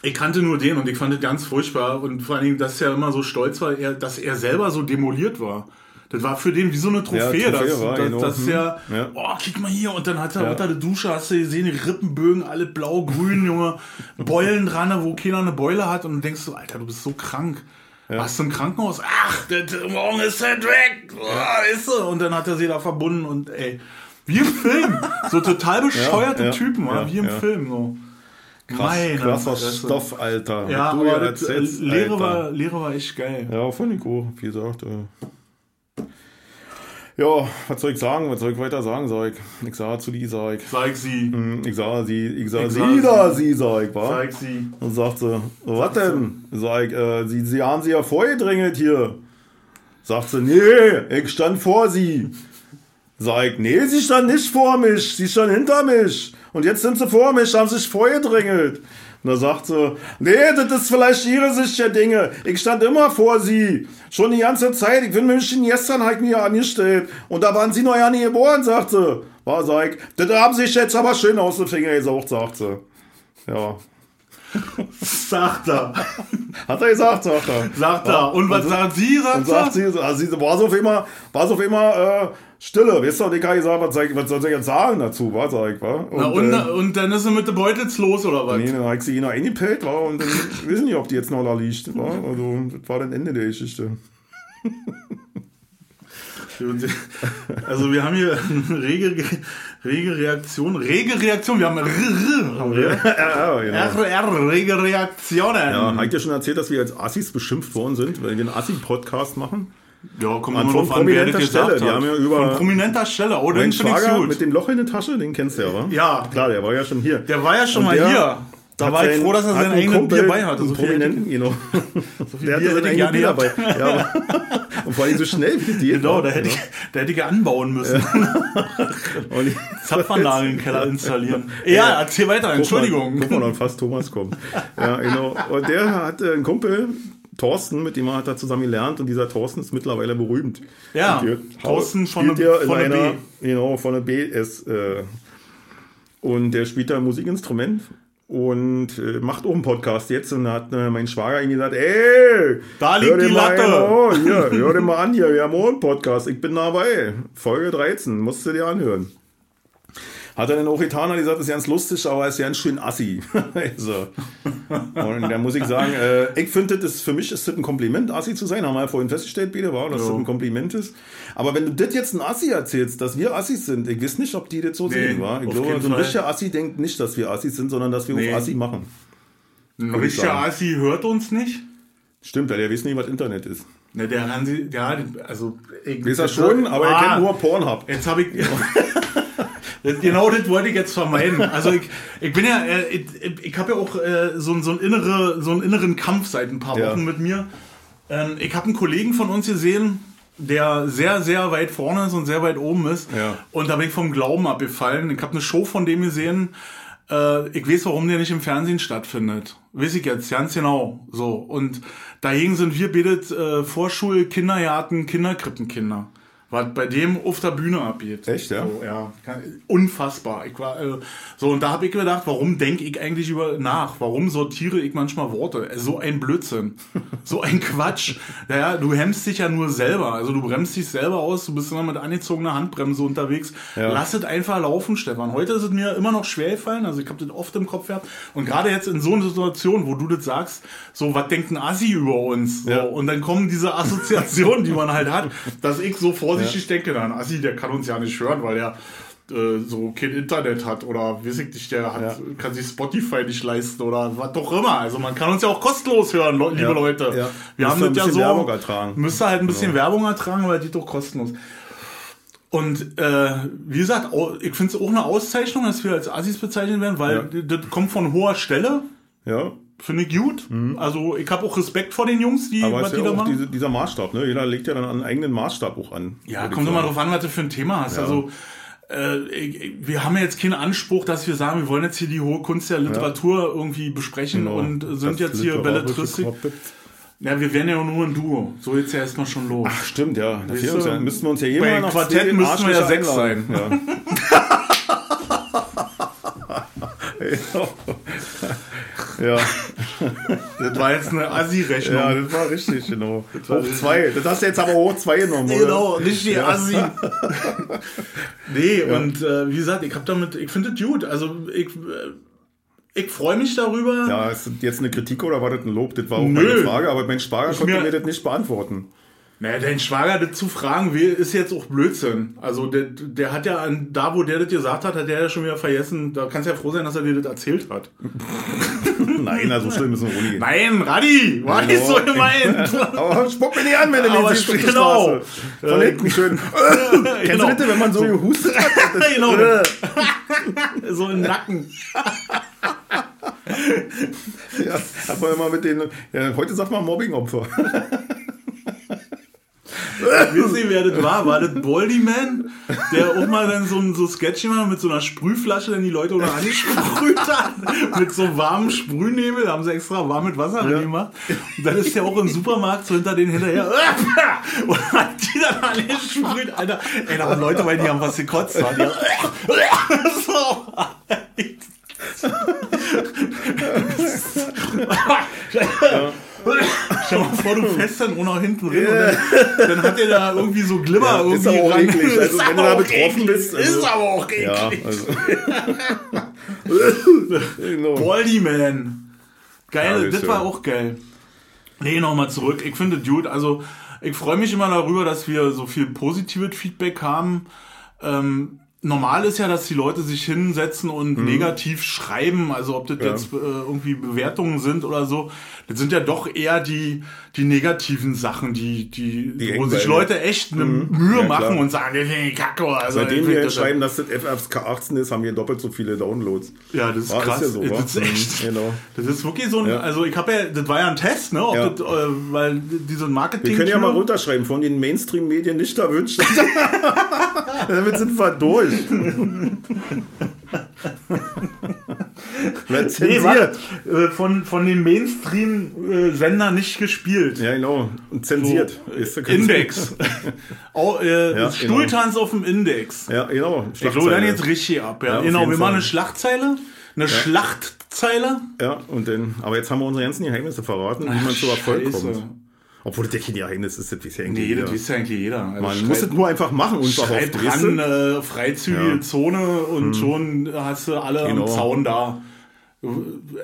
Ich kannte nur den und ich fand das ganz furchtbar. Und vor allen Dingen, dass er immer so stolz war, dass er selber so demoliert war. Das war für den wie so eine Trophäe, Ja, Trophäe dass, war, dass, genau. dass Hm. der, Ja. oh, kick mal hier, und dann hat er Ja. unter der Dusche, hast du gesehen, die Rippenbögen, alle blau-grün, Junge, Beulen dran, wo keiner eine Beule hat, und du denkst so, Alter, du bist so krank. Warst du im Krankenhaus? Ach, das, morgen ist das weg, oh, ist so. Und dann hat er sie da verbunden und ey, wie im Film. so total (laughs) bescheuerte ja, Typen, ja, wie im ja. Film. So. Krass, Meine krasser Fresse. Stoff, Alter. Ja, Du aber das, äh, erzählst, Lehre, Alter. war, Lehre war echt geil. Ja, von Nico, wie gesagt. Äh. Ja, was soll ich sagen? Was soll ich weiter sagen, sag ich? Ich sah zu die, sag ich. Zeig sie, Hm, Ich sah sie, ich sah Ich sie sah da, sie, sag ich, wa? zeig sie. Und sagt sie, was denn? Sag ich, äh, sie, sie haben sie ja vorgedrängelt hier. Sagt sie, nee, ich stand vor sie. Sag ich, nee, sie stand nicht vor mich, sie stand hinter mich. Und jetzt sind sie vor mich, haben sich vorgedrängelt. Und da sagt sie, nee, das ist vielleicht ihre Sicht der Dinge. Ich stand immer vor sie. Schon die ganze Zeit. Ich bin mich gestern halt mir angestellt. Und da waren sie noch ja nie geboren, sagt sie. War, sag ich, das haben sie sich jetzt aber schön aus den Finger gesaugt, sagt sie. Ja. (laughs) Sagt er. (laughs) Hat er gesagt, sagt er. Sagt er. Und was sagt sie, sagt Und sagt er? sie, also sie war so auf immer, war so auf immer äh, Stille. Weißt du, und ich habe gesagt, was soll ich, was soll ich jetzt sagen dazu, war, sag ich, war. Na, und, äh, und dann ist er mit den Beutels los, oder was? nee, dann habe ich sie noch eingepellt, war, und dann (laughs) wissen nicht, ob die jetzt noch da liegt, war. Also, das war dann Ende der Geschichte. (laughs) Also wir haben hier eine rege, rege Reaktion. Rege Reaktion. Wir haben R, R, genau. R, R, rege Reaktionen. Ja, habe ich dir schon erzählt, dass wir als Assis beschimpft worden sind, weil wir einen Assi-Podcast machen? Ja, kommt An von an, prominenter gesagt Stelle. Die haben ja über- Von prominenter Stelle. Oh, den finde ich gut. mit dem Loch in der Tasche, den kennst du ja, wa? Ja. Klar, der war ja schon hier. Der war ja schon Und mal hier. Da war ich froh, dass er hat sein einen eigenes Kumpel, Bier bei hatte. So Prominenten, genau. (laughs) viel der hatte sein hätte ich eigenes Bier dabei. Ja, (laughs) und vor allem so schnell wie die Genau, da hätte ich, da hätte ich anbauen müssen. (laughs) Und Zapfanlage im Keller installieren. Ja, erzähl weiter, Entschuldigung. Guck mal, dann fast Thomas kommt. Ja, genau. Und der hat äh, einen Kumpel, Thorsten, mit dem hat er zusammen gelernt und dieser Thorsten ist mittlerweile berühmt. Ja, Thorsten von spielt der- von der einer, B. Genau, von der BS. Äh, und der spielt da ein Musikinstrument und äh, macht auch einen Podcast jetzt und da hat äh, mein Schwager ihm gesagt, ey, Da liegt die mal Latte." Oh, hier, (laughs) hör dir mal an hier, wir haben auch einen Podcast, ich bin dabei, Folge 13, musst du dir anhören. Hat er dann auch getan, hat gesagt, das ist ganz lustig, aber ist ganz schön assi. (laughs) so. Und da muss ich sagen, äh, ich finde, das für mich ist das ein Kompliment, assi zu sein. Haben wir ja vorhin festgestellt, Bede, war, dass das ein Kompliment ist. Aber wenn du das jetzt ein Assi erzählst, dass wir Assis sind, ich weiß nicht, ob die das so sehen, war. Ich glaube, so ein richtiger Assi denkt nicht, dass wir Assis sind, sondern dass wir Nee. Assi machen. Ein ich richtiger. Assi hört uns nicht. Stimmt, weil der weiß nicht, was Internet ist. Ne, der Hansi, ja, also. Ich, Weiß er schon, aber er Ah, kennt nur Pornhub. Jetzt habe ich. (laughs) Genau das wollte ich jetzt vermeiden. Also ich, ich bin ja, äh, ich, ich habe ja auch äh, so, so, ein innere, so einen inneren Kampf seit ein paar Ja. Wochen mit mir. Ähm, ich habe einen Kollegen von uns gesehen, der sehr, sehr weit vorne ist und sehr weit oben ist. Ja. Und da bin ich vom Glauben abgefallen. Ich habe eine Show von dem gesehen. Äh, ich weiß, warum der nicht im Fernsehen stattfindet. Weiß ich jetzt, ganz genau. So. Und dagegen sind wir betet äh, Vorschul, Kindergarten, Kinderkrippenkinder. Was bei dem auf der Bühne abgeht. Echt, ja? So, ja. Unfassbar. Ich war, äh, so, und da habe ich gedacht, warum denke ich eigentlich über nach? Warum sortiere ich manchmal Worte? Äh, So ein Blödsinn. (laughs) so ein Quatsch. Naja, du hemmst dich ja nur selber. Also du bremst dich selber aus, du bist immer mit angezogener Handbremse unterwegs. Ja. Lass es einfach laufen, Stefan. Heute ist es mir immer noch schwer gefallen. Also ich habe das oft im Kopf gehabt. Und gerade jetzt in so einer Situation, wo du das sagst, so, was denkt ein Assi über uns? So, Ja. Und dann kommen diese Assoziationen, die man halt hat, dass ich so vorsichtig denke, na, ein Assi, der kann uns ja nicht hören, weil er äh, so kein Internet hat oder weiß ich nicht, der hat, Ja. kann sich Spotify nicht leisten oder was doch immer. Also man kann uns ja auch kostenlos hören, liebe Ja. Leute. Ja. Wir haben Müsst ihr das ja so. Werbung ertragen. Müsste halt ein bisschen Werbung ertragen, aber die doch kostenlos. Und äh, wie gesagt, ich finde es auch eine Auszeichnung, dass wir als Assis bezeichnet werden, weil Ja. das kommt von hoher Stelle. Ja, Finde ich gut. Also ich habe auch Respekt vor den Jungs, die, Mhm. aber was ist die ja da auch machen. diese, dieser Maßstab, ne? Jeder legt ja dann einen eigenen Maßstab auch an. Ja, kommt immer sagen. drauf an, was du für ein Thema hast. Also äh, wir haben ja jetzt keinen Anspruch, dass wir sagen, wir wollen jetzt hier die hohe Kunst der Literatur irgendwie besprechen Genau. und sind Das jetzt hier Belletristik. Ja, wir wären ja nur ein Duo. So jetzt ja erstmal schon los. Ach, stimmt, ja. Da Weißt du, ja, müssten wir uns ja jemand nach Quartett zwei müssten wir ja sechs einladen. Ja. (laughs) (laughs) (laughs) ja. (laughs) Das war jetzt eine Assi-Rechnung. ja, das war richtig, genau. war Hoch richtig. zwei. Das hast du jetzt aber hoch zwei genommen? Genau, nicht die Assi. (laughs) nee, und äh, wie gesagt, ich hab damit, ich finde das gut. Also ich, äh, ich freue mich darüber. Ja, ist das jetzt eine Kritik oder war das ein Lob? Das war auch Nö. meine Frage, aber mein Schwager konnte mir- mir das nicht beantworten. Naja, dein Schwager das zu fragen, wie- ist jetzt auch Blödsinn. Also der, der hat ja an, da, wo der das gesagt hat, hat der ja schon wieder vergessen. Da kannst du ja froh sein, dass er dir das erzählt hat. (laughs) Nein, also schlimm ist es nicht. Nein, Radi, war Genau. nicht so gemeint. (laughs) Aber spuck mir nicht an, wenn du Aber siehst genau. Von Äh, hinten schön. (laughs) Kennst genau. du das, wenn man so gehustet hat? genau. so im Nacken. Ja, man immer mit den, ja, heute sagt man Mobbingopfer. (laughs) Wisst ihr, wer das war? War das Baldy Man, der auch mal dann so ein so Sketch gemacht mit so einer Sprühflasche, dann die Leute unter angesprüht hat. Mit so warmem Sprühnebel, da haben sie extra warm mit Wasser Ja. reingemacht. Und dann ist der auch im Supermarkt so hinter denen hinterher. (laughs) Und hat die dann alle gesprüht, Alter. Ey, da waren Leute, weil die haben was gekotzt. Die haben, (laughs) so. Stell dir mal vor, du (laughs) fährst dann noch hinten drin und dann, dann hat der da irgendwie so Glibber Ja, irgendwie ist aber auch eklig. (laughs) Also, Ist wenn du da betroffen bist, also- ist aber auch eklig. Ja, also. (laughs) genau. Baldy Man. Geil, Ja, das das ist war auch geil. Nee, nochmal zurück. Ich finde Dude, also ich freue mich immer darüber, dass wir so viel positives Feedback haben. Ähm, normal ist ja, dass die Leute sich hinsetzen und Mhm. negativ schreiben, also ob das jetzt äh, irgendwie Bewertungen sind oder so. Das sind ja doch eher die, die negativen Sachen, die, die, Die wo sich Leute echt eine Mühe Mhm. Ja, machen und sagen, ist Kacke. Also, Seitdem wir schreiben, dass das FFK 18 ist, haben wir doppelt so viele Downloads. Ja, das ist War, krass. ja so, das ist echt. Mhm, Genau. Das ist wirklich so ein, Ja. also ich habe ja, das war ja ein Test, ne? Ja. das, äh, weil diese Marketing. Wir können ja mal runterschreiben, von den Mainstream-Medien nicht erwünscht. (laughs) Damit sind wir durch. (laughs) Nee, zensiert? warte, äh, von, von den Mainstream-Sendern nicht gespielt. Ja, genau. Und zensiert. Ist ja ganz- Index. (laughs) (laughs) Au, äh, Ja, Stuhltanz auf dem Index. Ja, genau. Ich glaube, dann jetzt richtig ab. Ja, Ja, genau, wir machen eine Schlachtzeile. Eine Schlachtzeile. Ja, und dann, aber jetzt haben wir unsere ganzen Geheimnisse verraten, wie man zu Erfolg Scheiße. kommt. Obwohl das ja kein Geheimnis ist, das weiß ja eigentlich Nee, das jeder. weiß ja eigentlich jeder. Also Man muss es nur einfach machen und weißt dran, äh, freizügige Ja. Hm. Zone und schon hast du alle Genau. am Zaun da.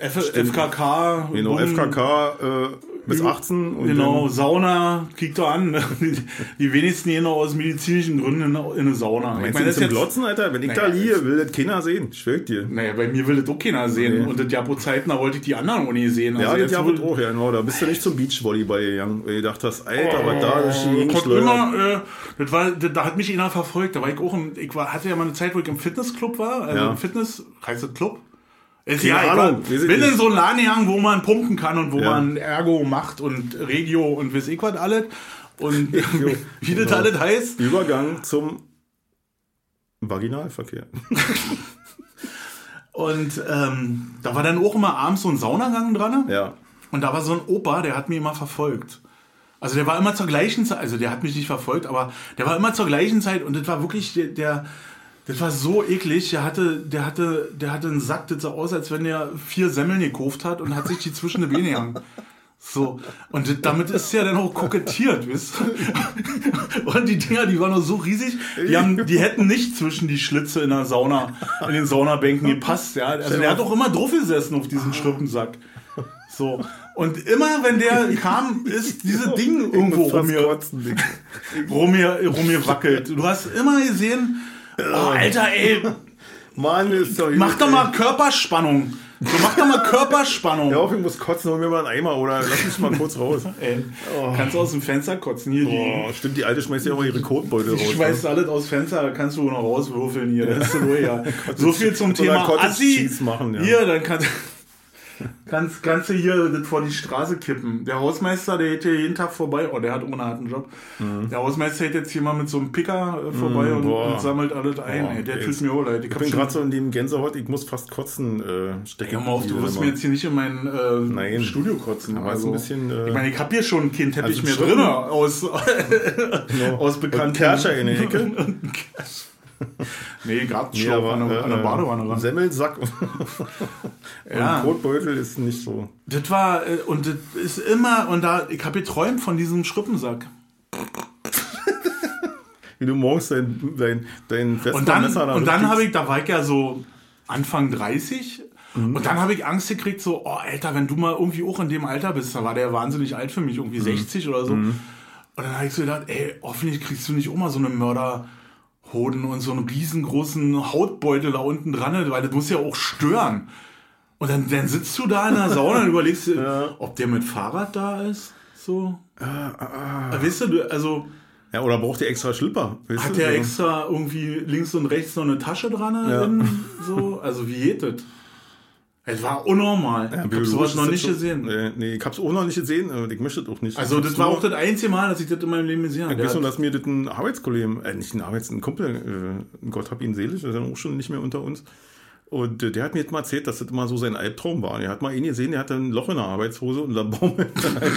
F FKK. Genau, bumm, FKK äh, bis 18 und Genau, Sauna, kriegt doch an. Die, die wenigsten gehen noch aus medizinischen Gründen in, in eine Sauna. Meinst ich meine, das das zum jetzt, Glotzen, Alter? Wenn ich Naja, da liege, will das keiner sehen. Ich schwör dir. naja, bei mir will das auch keiner sehen. Nee. Und das gab auch Zeiten, da wollte ich die anderen Uni sehen. Ja, Also das ja wohl- wird auch, ja, genau. Da bist du nicht zum Beachvolleyball gegangen, weil du gedacht hast, Alter, was da ist die Oh, immer, äh, das war, das, da hat mich einer verfolgt. Da war ich auch im, ich war, hatte ja mal eine Zeit, wo ich im Fitnessclub war. Also Ja. im Fitness, heißt das Club? Ist Keine ja, ich Ahnung, ich bin in so einen Laden wo man pumpen kann und wo Ja. man Ergo macht und Regio und weiß ich was alles. Und (laughs) (laughs) wie das genau. alles heißt. Übergang zum Vaginalverkehr. (laughs) Und ähm, da war dann auch immer abends so ein Saunagang dran. Ja. Und da war so ein Opa, der hat mich immer verfolgt. Also der war immer zur gleichen Zeit, also der hat mich nicht verfolgt, aber der war immer zur gleichen Zeit und das war wirklich der, der das war so eklig. Der hatte, der hatte, der hatte einen Sack, das sah aus, als wenn der vier Semmeln gekauft hat und hat sich die zwischen die Beine gehangen. So. Und damit ist ja dann auch kokettiert, wisst ihr? Und die Dinger, die waren noch so riesig, die, haben, die hätten nicht zwischen die Schlitze in der Sauna, in den Saunabänken gepasst, ja. Also der hat auch immer drauf gesessen auf diesen Schrippensack. So. Und immer, wenn der kam, ist diese Ding irgendwo rum mir, rum mir, rum mir wackelt. Du hast immer gesehen, oh, Alter, ey, Mann, ist doch mach gut, doch ey. mal Körperspannung. Du mach doch mal Körperspannung. Ja, auf, ich muss kotzen, hol mir mal einen Eimer oder lass mich mal kurz raus. (laughs) Ey, kannst du aus dem Fenster kotzen hier. Die, Oh, stimmt, die Alte schmeißt ja auch ihre Kotbeutel raus. ich schmeiß alles aus Fenster, da kannst du noch rauswürfeln hier. Das ist so, ja. so viel zum Thema Assi. Machen, ja. Hier, dann kannst, kannst, kannst du hier das vor die Straße kippen. Der Hausmeister, der hier jeden Tag vorbei. Oh, der hat ohne harten Job. Der Hausmeister geht jetzt hier mal mit so einem Picker äh, vorbei und, Mhm. boah. und sammelt alles ein. Boah, ey, der tut mir auch leid. Ich, Ich bin gerade so in dem Gänsehaut, ich muss fast kotzen äh, stecken. Hör mal auf, du wirst mir jetzt hier nicht in mein äh, Nein. Studio kotzen. Aber ist ein bisschen, äh, ich meine, ich habe hier schon keinen Teppich also mehr schon- drin aus, (laughs) aus bekannten... Und Kerscher in der Ecke. (laughs) nee, gerade Nee, aber, an der, an der äh, Badewanne ran. Semmelsack (laughs) und Ja. Kotbeutel ist nicht so. Das war, äh, und das ist immer, und da, ich habe geträumt von diesem Schrippensack. (laughs) Wie du morgens dein, dein, dein Und dann, Messer da und dann habe ich, da war ich ja so Anfang 30. Mhm. Und dann habe ich Angst gekriegt, so, oh Alter, wenn du mal irgendwie auch in dem Alter bist, da war der wahnsinnig alt für mich, Mhm. irgendwie 60 oder so. Und dann habe ich so gedacht, ey, hoffentlich kriegst du nicht auch mal so eine Mörderhoden und so einen riesengroßen Hautbeutel da unten dran, weil das muss ja auch stören. Und dann, dann sitzt du da in der Sauna und überlegst dir, (laughs) ob der mit Fahrrad da ist. So. Ah, Weißt du, also Ja, oder braucht ihr extra Schlipper? Weißt hat du? der So. extra irgendwie links und rechts noch eine Tasche dran? Ja. In, so? (laughs) Also wie geht das? Es war unnormal. Ja, ich habe sowas noch nicht so- gesehen. Nee, nee, ich hab's auch noch nicht gesehen, und ich möchte das auch nicht. Also das war auch das einzige Mal, dass ich das in meinem Leben gesehen habe. Ich weiß nur, dass mir das ein Arbeitskollege, äh, nicht ein Arbeits-, ein Kumpel, äh, Gott hab ihn selig, der ist ja auch schon nicht mehr unter uns. Und äh, der hat mir jetzt mal erzählt, dass das immer so sein Albtraum war. Er hat mal ihn gesehen, der hatte ein Loch in der Arbeitshose und da baumelte halt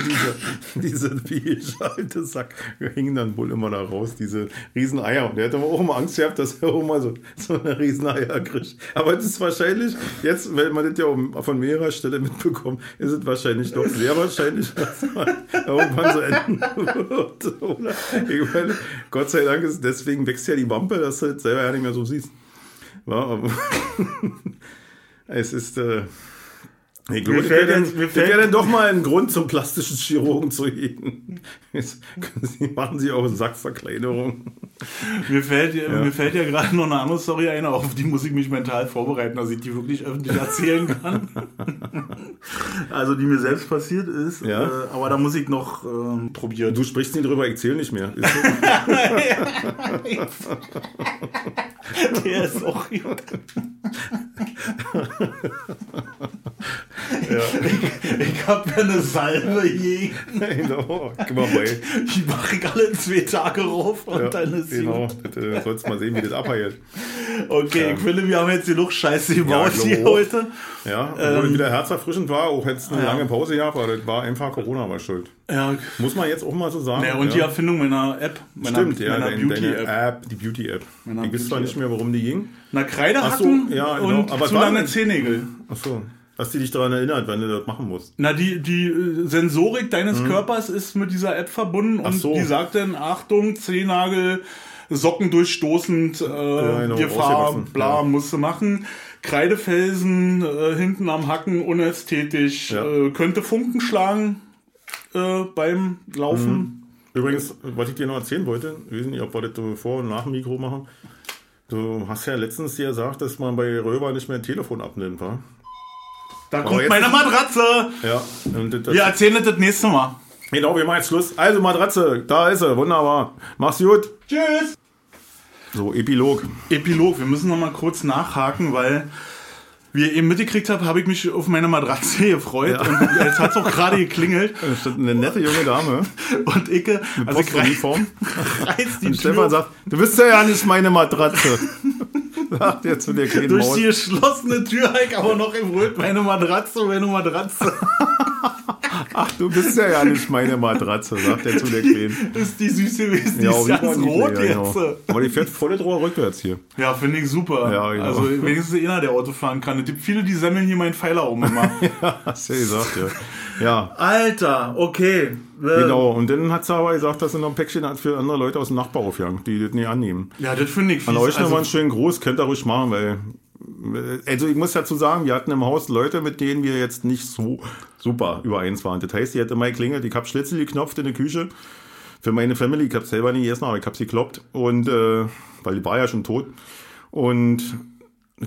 diese, (laughs) diese alte Sack, hingen dann wohl immer da raus, diese riesen Eier. Und der hat aber auch immer Angst gehabt, dass er auch mal so, so eine riesen Eier kriegt. Aber das ist wahrscheinlich, jetzt, wenn man das ja um- von mehrerer Stelle mitbekommt, ist es wahrscheinlich doch sehr wahrscheinlich, (laughs) dass man irgendwann so enden wird. Oder? Ich meine, Gott sei Dank ist deswegen wächst ja die Wampe, dass du das selber ja nicht mehr so siehst. (laughs) Es ist, äh, Nee, gut, Mir fällt jetzt- mir fällt- dann doch mal ein Grund zum plastischen Chirurgen zu gehen. Sie, (laughs) machen Sie auch Sackverkleinerung. Mir fällt, mir fällt ja gerade noch eine andere Story ein, auf die muss ich mich mental vorbereiten, dass ich die wirklich öffentlich erzählen kann. (laughs) also die mir selbst passiert ist. Ja. Äh, aber da muss ich noch ähm, probieren. Du sprichst nicht drüber, ich zähle nicht mehr. (laughs) Der ist auch gut. Ich, ich habe mir eine Salbe hier. genau, gib mal bei. Die mache ich alle zwei Tage rauf und Ja, dann ist genau, gut. das, äh, sollst mal sehen, wie das abheilt. Okay, ich finde, wir haben jetzt genug Scheiße gebaut glaub hier heute. Ja, obwohl Ähm, es wieder herzerfrischend war, auch jetzt eine ja. lange Pause gehabt, aber das war einfach Corona war schuld. Ja, Muss man jetzt auch mal so sagen. ja und die ja. Erfindung meiner App, meiner, Stimmt, ja, meiner dein, deine Beauty-App. App, die Beauty-App. Ich weiß zwar nicht mehr, worum die ging. Na, Kreide Ach so, ja, genau. und Aber zu es lange Zehennägel. Ach so, dass die dich daran erinnert, wenn du das machen musst. Na, die, die äh, Sensorik deines Körpers ist mit dieser App verbunden und Mhm. so. die sagt dann, Achtung, Zehennagel, Socken durchstoßend, äh, genau, Gefahr, bla, ja. musst du machen. Kreidefelsen, äh, hinten am Hacken, unästhetisch, Ja. äh, könnte Funken schlagen äh, beim Laufen. Übrigens, was ich dir noch erzählen wollte, ich weiß nicht, ob wir das vor und nach dem Mikro machen. Du hast ja letztens dir gesagt, dass man bei Röver nicht mehr ein Telefon abnimmt, wa? Da kommt jetzt meine Matratze. Ja. Wir erzählen das das nächste Mal. Genau, wir machen jetzt Schluss. Also, Matratze, da ist sie, wunderbar. Mach's gut. Tschüss. So, Epilog. Epilog, wir müssen noch mal kurz nachhaken, weil wie ihr eben mitgekriegt habt, habe ich mich auf meine Matratze (laughs) gefreut und jetzt hat es auch gerade geklingelt (laughs) Da steht eine nette junge Dame (laughs) und Icke, also ich reiß, die Und Stefan sagt, du bist ja nicht meine Matratze. Sagt er zu der kleinen durch die geschlossene Tür ich aber noch gewollt, meine Matratze, meine Matratze Ach, du bist ja ja nicht meine Matratze, sagt er zu der kleinen. ist die süß gewesen, die Ja, ist ganz rot Ja, jetzt. genau. Aber die fährt volle Droh rückwärts hier. Ja, finde ich super. Ja, genau. Also wenigstens einer, der Auto fahren kann. Es gibt viele, die sammeln hier meinen Pfeiler um immer. (laughs) Hast du ja gesagt, ja. Ja, Alter, okay. Äh, genau. Und dann hat sie aber gesagt, dass sie noch ein Päckchen hat für andere Leute aus dem Nachbar aufgegangen, die das nicht annehmen. Ja, das finde ich An fies. euch nochmal einen Also, schönen Gruß, könnt ihr ruhig machen, weil. Also ich muss dazu sagen, wir hatten im Haus Leute, mit denen wir jetzt nicht so super übereins waren. Das heißt, die hat immer geklingelt, ich hab Schlitzel geknopft in der Küche für meine Family. Ich hab's selber nicht gegessen, aber ich hab's gekloppt. Und äh, weil die war ja schon tot. Und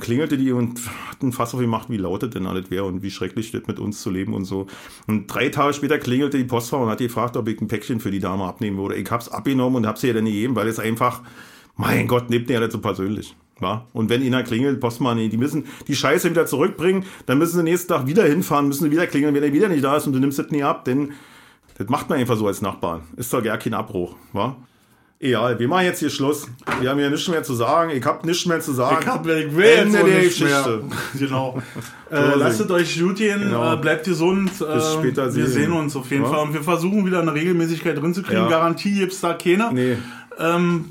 klingelte die und hat ein Fass aufgemacht, wie laut das denn alles wäre und wie schrecklich das mit uns zu leben und so. Und drei Tage später klingelte die Postfrau und hat gefragt, ob ich ein Päckchen für die Dame abnehmen würde. Ich hab's abgenommen und hab's ihr dann gegeben, weil es einfach, mein Gott, nehmt ihr das so persönlich. Ja? Und wenn ihnen klingelt, Postmann, die müssen die Scheiße wieder zurückbringen, dann müssen sie nächsten Tag wieder hinfahren, müssen sie wieder klingeln, wenn er wieder nicht da ist und du nimmst das nie ab, denn das macht man einfach so als Nachbarn. Ist doch gar kein Abbruch, wa? Egal, wir machen jetzt hier Schluss. Wir haben ja nichts mehr zu sagen. Ich hab nichts mehr zu sagen. Ich, hab, ich will Ende der nicht Geschichte. mehr. (laughs) Genau. (laughs) äh, lasst euch gut gehen, Genau. äh, bleibt gesund. Äh, später wir sehen. sehen uns auf jeden Ja. Fall. Und wir versuchen wieder eine Regelmäßigkeit drin zu kriegen. Ja. Garantie gibt's da keine. Nee, Ähm,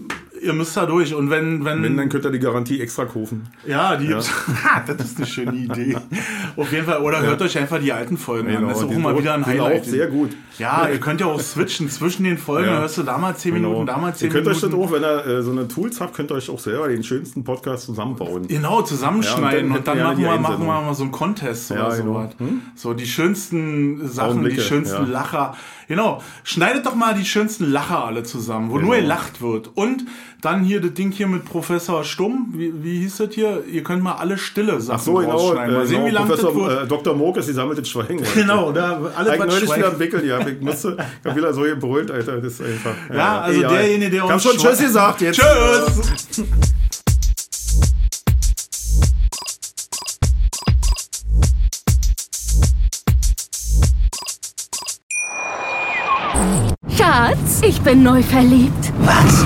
ihr müsst da durch. Und wenn, wenn, wenn, dann könnt ihr die Garantie extra kaufen. ja, die. (laughs) Ha, das ist eine schöne Idee. (laughs) auf jeden Fall. Oder hört euch einfach die alten Folgen an. Das ist auch sind wieder ein Highlight. auch sehr gut. Ja, ihr könnt ja auch switchen zwischen den Folgen. Ja. Hörst du da mal 10 Genau. Minuten, da mal 10 ihr könnt euch Minuten. das auch, wenn ihr äh, so eine Tools habt, könnt ihr euch auch selber den schönsten Podcast zusammenbauen. Genau, zusammenschneiden Ja, und dann, und dann machen, wir, machen wir mal so einen Contest Ja, oder genau. sowas. So die schönsten Sachen, Augenblicke, die schönsten ja. Lacher. Genau, schneidet doch mal die schönsten Lacher alle zusammen, wo nur Genau. gelacht wird. Und dann hier das Ding hier mit Professor Stumm, wie, wie hieß das hier? Ihr könnt mal alle stille Sachen Ach so, genau. rausschneiden. Mal Äh, sehen, genau wie lange das Professor wird. äh, Dr. Ist die sammelte Schweigen. Genau, da alles Ich neulich wieder im Wickel, ja. Ich musste, (laughs) ich hab wieder so gebrüllt, Alter. Das ist einfach. Ja, also egal. derjenige, der Ich hab uns schon schwe- Tschüss gesagt jetzt. Tschüss! Schatz, ich bin neu verliebt. Was?